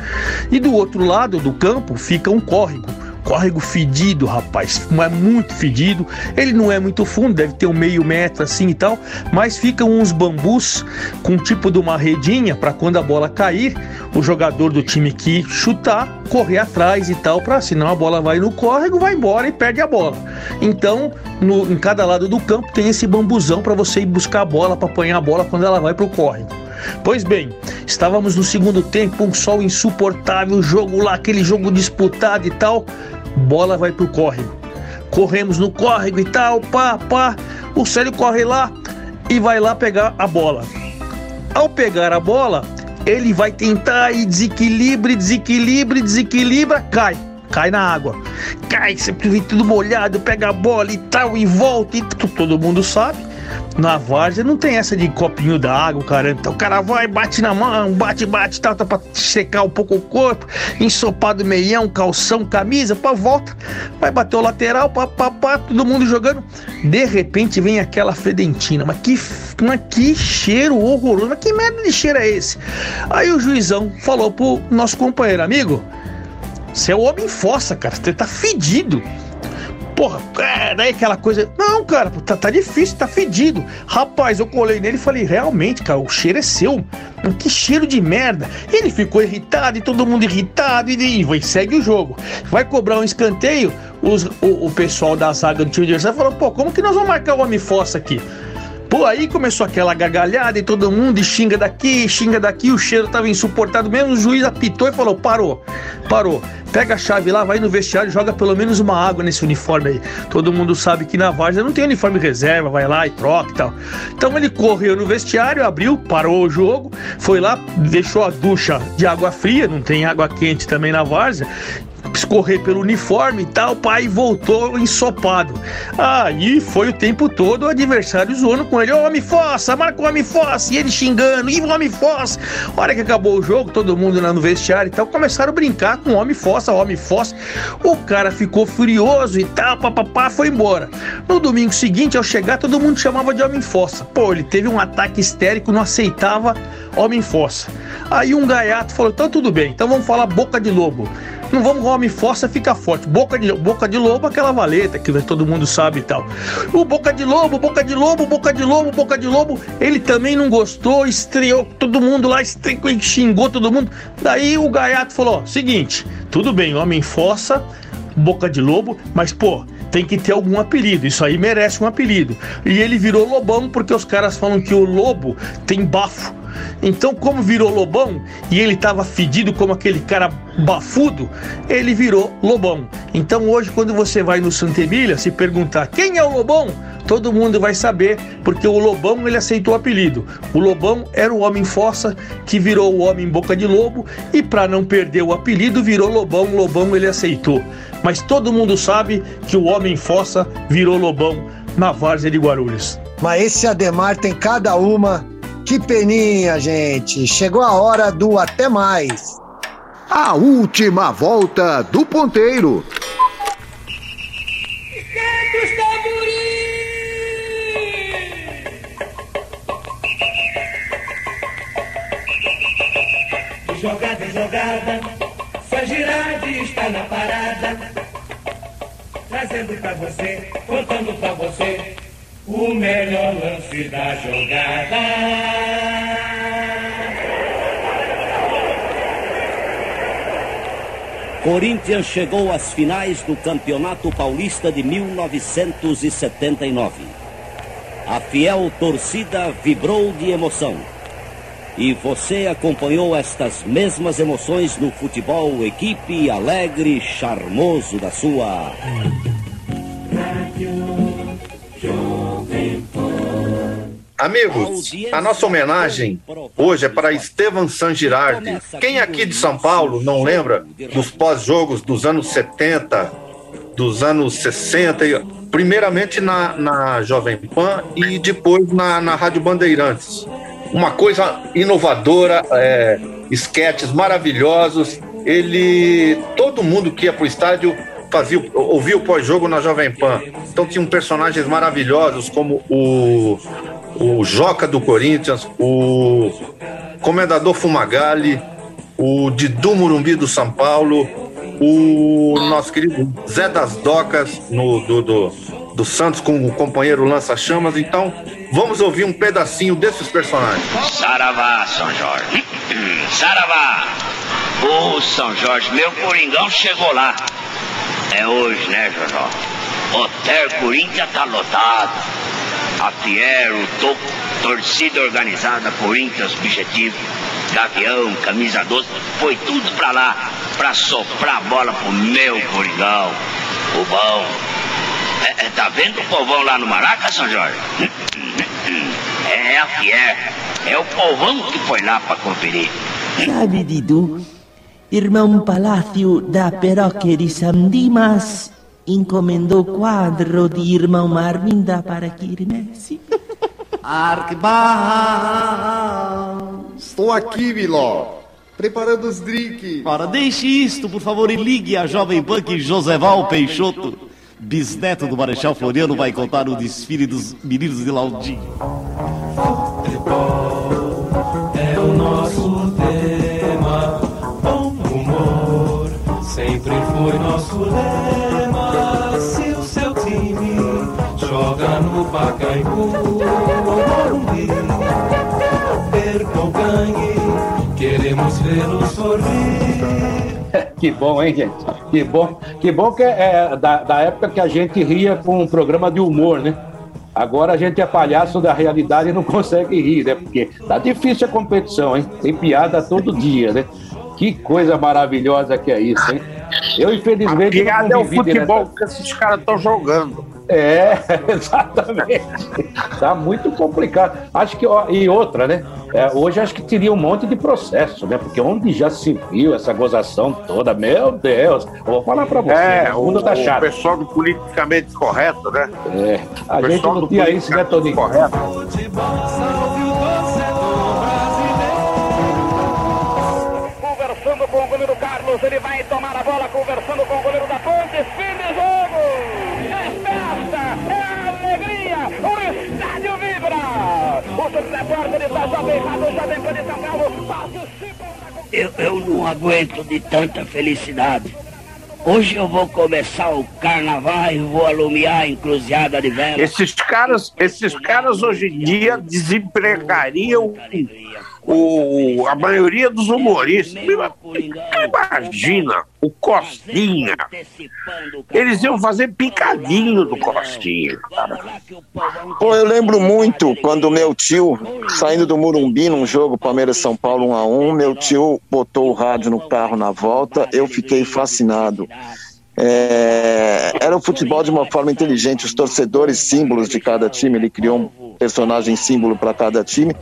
E do outro lado do campo fica um córrego córrego fedido, rapaz, mas muito fedido. Ele não é muito fundo, deve ter um meio metro assim e tal, mas ficam uns bambus com tipo de uma redinha para quando a bola cair, o jogador do time que chutar, correr atrás e tal, para senão a bola vai no córrego, vai embora e perde a bola. Então, no, em cada lado do campo tem esse bambuzão para você ir buscar a bola, para apanhar a bola quando ela vai pro córrego. Pois bem, estávamos no segundo tempo, um sol insuportável, jogo lá, aquele jogo disputado e tal bola vai pro córrego. Corremos no córrego e tal, pá, pá. O Célio corre lá e vai lá pegar a bola. Ao pegar a bola, ele vai tentar e desequilibra, desequilibra, desequilibra, cai. Cai na água. Cai, sempre vem tudo molhado, pega a bola e tal, e volta. E todo mundo sabe na várzea não tem essa de copinho d'água, caramba. Então o cara vai, bate na mão, bate, bate, tal, tá pra secar um pouco o corpo, ensopado meião, calção, camisa, pá, volta. Vai bater o lateral, pá, pá, pá, todo mundo jogando. De repente vem aquela fedentina, mas que, mas que cheiro horroroso, mas que merda de cheiro é esse? Aí o juizão falou pro nosso companheiro, amigo, você é o homem fossa, cara, você tá fedido. Porra, é, daí aquela coisa. Não, cara, tá, tá difícil, tá fedido. Rapaz, eu colei nele e falei, realmente, cara, o cheiro é seu. Que cheiro de merda. Ele ficou irritado e todo mundo irritado. E, e segue o jogo. Vai cobrar um escanteio. Os, o, o pessoal da zaga do time de falou: pô, como que nós vamos marcar o homem fossa aqui? Pô, aí começou aquela gargalhada e todo mundo xinga daqui, xinga daqui, o cheiro tava insuportável mesmo, o juiz apitou e falou: parou, parou. Pega a chave lá, vai no vestiário, joga pelo menos uma água nesse uniforme aí. Todo mundo sabe que na Várzea não tem uniforme reserva, vai lá e troca e tal. Então ele correu no vestiário, abriu, parou o jogo, foi lá, deixou a ducha de água fria, não tem água quente também na Várzea, escorrer pelo uniforme e tal, o pai voltou ensopado. Aí foi o tempo todo o adversário zoando com ele, ô homem fossa, marca o homem fossa, e ele xingando, e o homem fossa. Hora que acabou o jogo, todo mundo lá no vestiário e tal, começaram a brincar com homem fossa, homem fossa. O cara ficou furioso e tal, papapá, foi embora. No domingo seguinte, ao chegar, todo mundo chamava de homem fossa. Pô, ele teve um ataque histérico, não aceitava homem fossa. Aí um gaiato falou, então tudo bem, então vamos falar boca de lobo. Não vamos homem força fica forte. Boca de, boca de lobo, aquela valeta que todo mundo sabe e tal. O boca de lobo, boca de lobo, boca de lobo, boca de lobo. Ele também não gostou, estreou todo mundo lá, estreou, xingou todo mundo. Daí o gaiato falou: ó, seguinte, tudo bem, homem força, boca de lobo, mas pô, tem que ter algum apelido. Isso aí merece um apelido. E ele virou lobão porque os caras falam que o lobo tem bafo. Então, como virou lobão e ele estava fedido como aquele cara bafudo, ele virou lobão. Então, hoje, quando você vai no Santa Emília, se perguntar quem é o lobão, todo mundo vai saber, porque o lobão ele aceitou o apelido. O lobão era o homem fossa que virou o homem boca de lobo e para não perder o apelido virou lobão. Lobão ele aceitou. Mas todo mundo sabe que o homem fossa virou lobão na várzea de Guarulhos. Mas esse Ademar tem cada uma que peninha, gente. Chegou a hora do até mais. A última volta do ponteiro. Jogada, jogada, sua girade está na parada. Trazendo pra você, contando pra você o melhor lance da jogada. Corinthians chegou às finais do Campeonato Paulista de 1979. A fiel torcida vibrou de emoção. E você acompanhou estas mesmas emoções no futebol equipe alegre, charmoso da sua. Amigos, a nossa homenagem hoje é para Estevan San Girardi. Quem aqui de São Paulo não lembra dos pós-jogos dos anos 70, dos anos 60, e, primeiramente na, na Jovem Pan e depois na, na Rádio Bandeirantes? Uma coisa inovadora, é, esquetes maravilhosos. Ele, todo mundo que ia para o estádio fazia, ouvia o pós-jogo na Jovem Pan. Então tinham personagens maravilhosos como o o Joca do Corinthians, o Comendador Fumagalli, o Didu Murumbi do São Paulo, o nosso querido Zé das Docas no, do, do, do Santos com o companheiro Lança Chamas. Então, vamos ouvir um pedacinho desses personagens. Saravá, São Jorge. Saravá! Ô, São Jorge, meu Coringão chegou lá. É hoje, né, Jorjó? Hotel Corinthians tá lotado a Fiero, to, torcida organizada, Corinthians, Objetivo, Gavião, Camisa 12, foi tudo pra lá, pra soprar a bola pro meu Coringão. O bom. É, é, tá vendo o povão lá no Maraca, São Jorge? É, é a Fier, é o povão que foi lá pra conferir. Sabe, Didu, irmão Palácio da paróquia de São Dimas encomendou quadro de irmão Marminda para Quirmesse. Arquibar! Estou aqui, Miló. Preparando os drinks. Ora, deixe isto, por favor, e ligue a jovem punk Joseval Peixoto. Bisneto do Marechal Floriano vai contar o desfile dos meninos de Laudinho. Futebol é o nosso tema. Bom humor sempre foi nosso lema. Se o seu time joga no Pacaembu ou Morumbi, perca ou ganhe, queremos vê-lo sorrir. Que bom, hein, gente? Que bom. Que bom que é da, da época que a gente ria com um programa de humor, né? Agora a gente é palhaço da realidade e não consegue rir, né? Porque tá difícil a competição, hein? Tem piada todo dia, né? Que coisa maravilhosa que é isso, hein? Eu, infelizmente. A piada é o futebol nessa... que esses caras estão jogando. É, exatamente. Tá muito complicado. Acho que, ó, e outra, né? É, hoje acho que teria um monte de processo, né? Porque onde já se viu essa gozação toda, meu Deus, eu vou falar pra você. É, né? o, mundo tá o chato. pessoal do politicamente correto, né? É, a O gente não tinha isso, né, Toninho? Correto. Conversando com o goleiro Carlos, ele vai tomar a bola, conversando com o goleiro da Ponte, vibra! Os repórteres da Jovem Rádio, Jovem Pan de São Paulo, participam Eu, eu não aguento de tanta felicidade. Hoje eu vou começar o carnaval e vou alumiar a encruzilhada de vela. Esses caras, esses caras hoje em dia desempregariam o, a maioria dos humoristas. Imagina o Costinha. Eles iam fazer picadinho do Costinha. cara. Pô, eu lembro muito quando meu tio, saindo do Murumbi num jogo Palmeiras-São Paulo 1x1, meu tio botou o rádio no carro na volta, eu fiquei fascinado. É, era o futebol de uma forma inteligente, os torcedores símbolos de cada time, ele criou um personagem símbolo para cada time.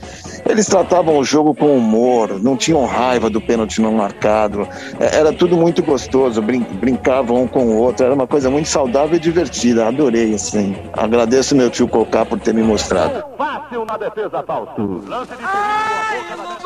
Eles tratavam o jogo com humor, não tinham raiva do pênalti não marcado, É, era tudo muito gostoso, brin brincavam um com o outro, era uma coisa muito saudável e divertida, adorei assim. Agradeço meu tio Cocá por ter me mostrado. Fácil na defesa, Fausto. Lance de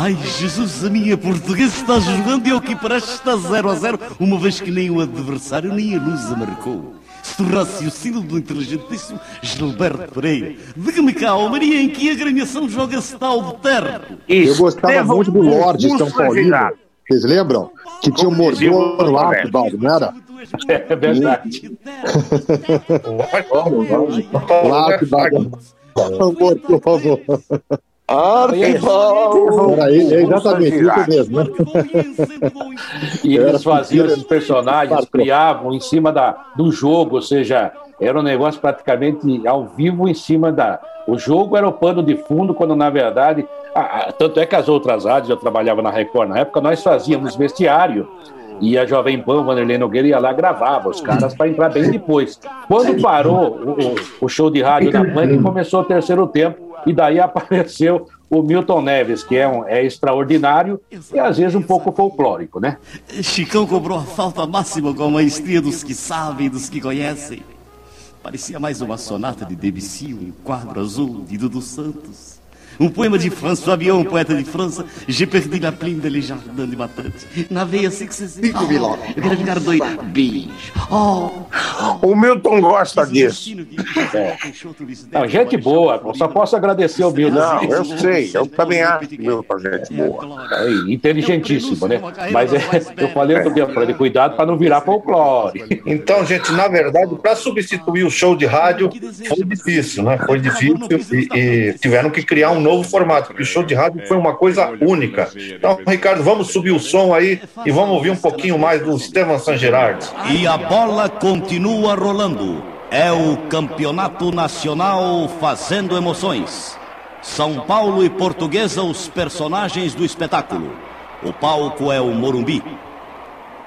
Ai, Jesus, a minha portuguesa está jogando e ao que parece está 0 a 0, uma vez que nem o adversário nem a Lusa marcou. Se o raciocínio do inteligentíssimo Gilberto Pereira. Diga-me cá, ó Maria, em que agremiação joga-se tal de terra? Eu gostava muito do Lorde São Paulino. Vocês lembram? Que tinha um mordor lá, que não era? É verdade. Lá, que Por favor, por favor. Arquival! Era ele, é exatamente isso mesmo. né? E eles faziam esses personagens, criavam em cima da, do jogo, ou seja, era um negócio praticamente ao vivo em cima da. O jogo era o pano de fundo, quando na verdade. ah, ah, tanto é que as outras rádios, eu trabalhava na Record na época, nós fazíamos vestiário. E a Jovem Pan, Vanderlei Nogueira ia lá gravava os caras para entrar bem depois. Quando parou o, o- show de rádio na Pan, começou o terceiro tempo, e daí apareceu o Milton Neves, que é, um, é extraordinário e às vezes um pouco folclórico, né? Chicão cobrou a falta máxima com a maestria dos que sabem dos que conhecem. Parecia mais uma sonata de Debussy, um quadro azul de Dudu Santos. Um poema de François Villon, poeta de França. J'ai perdu la plume de les jardins de Matante. Na veia assim que você se... Fico, Viló. Eu quero ficar doido. Beijo. Oh, O Milton gosta disso. É. Não, gente boa, eu só posso agradecer ao Milton. Não, eu sei, eu também acho que Milton é gente boa. É, inteligentíssimo, né? Mas é, eu falei outro dia para ele, cuidado para não virar folclore. Então, gente, na verdade, para substituir o show de rádio foi difícil, né? Foi difícil e, e tiveram que criar um novo formato, porque o show de rádio foi uma coisa única. Então, Ricardo, vamos subir o som aí e vamos ouvir um pouquinho mais do Estevam San Gerardo. E a bola continua rolando. É o campeonato nacional fazendo emoções. São Paulo e Portuguesa, os personagens do espetáculo. O palco é o Morumbi.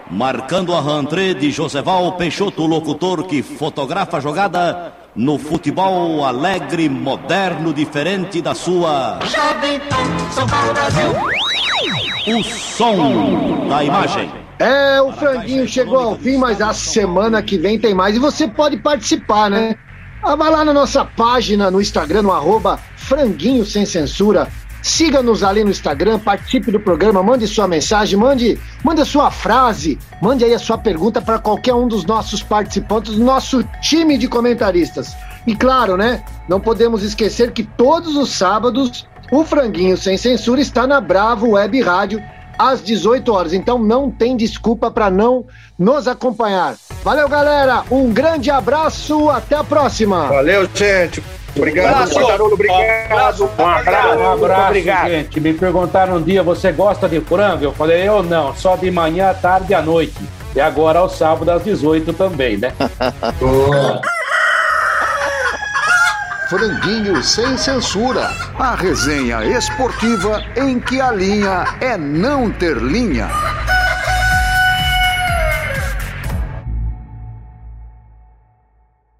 Marcando a rentrée de Joseval Peixoto, o locutor que fotografa a jogada no futebol alegre, moderno, diferente da sua. Jovem Pan, São Paulo, Brasil. O som da imagem. É, o franguinho chegou ao fim, mas a semana que vem tem mais. E você pode participar, né? Ah, vai lá na nossa página no Instagram, no arroba franguinho sem censura. Siga-nos ali no Instagram, participe do programa, mande sua mensagem, mande, mande a sua frase, mande aí a sua pergunta para qualquer um dos nossos participantes do nosso time de comentaristas. E claro, né? Não podemos esquecer que todos os sábados o Franguinho Sem Censura está na Bravo Web Rádio às 18 horas. Então não tem desculpa para não nos acompanhar. Valeu, galera. Um grande abraço. Até a próxima. Valeu, gente. Obrigado, Abraço. Pantarolo, obrigado. Um abraço, um abraço, gente. Me perguntaram um dia, você gosta de frango? Eu falei, eu não, só de manhã, tarde e à noite. E agora ao sábado às 18 também, né? Franguinho sem censura. A resenha esportiva em que a linha é não ter linha.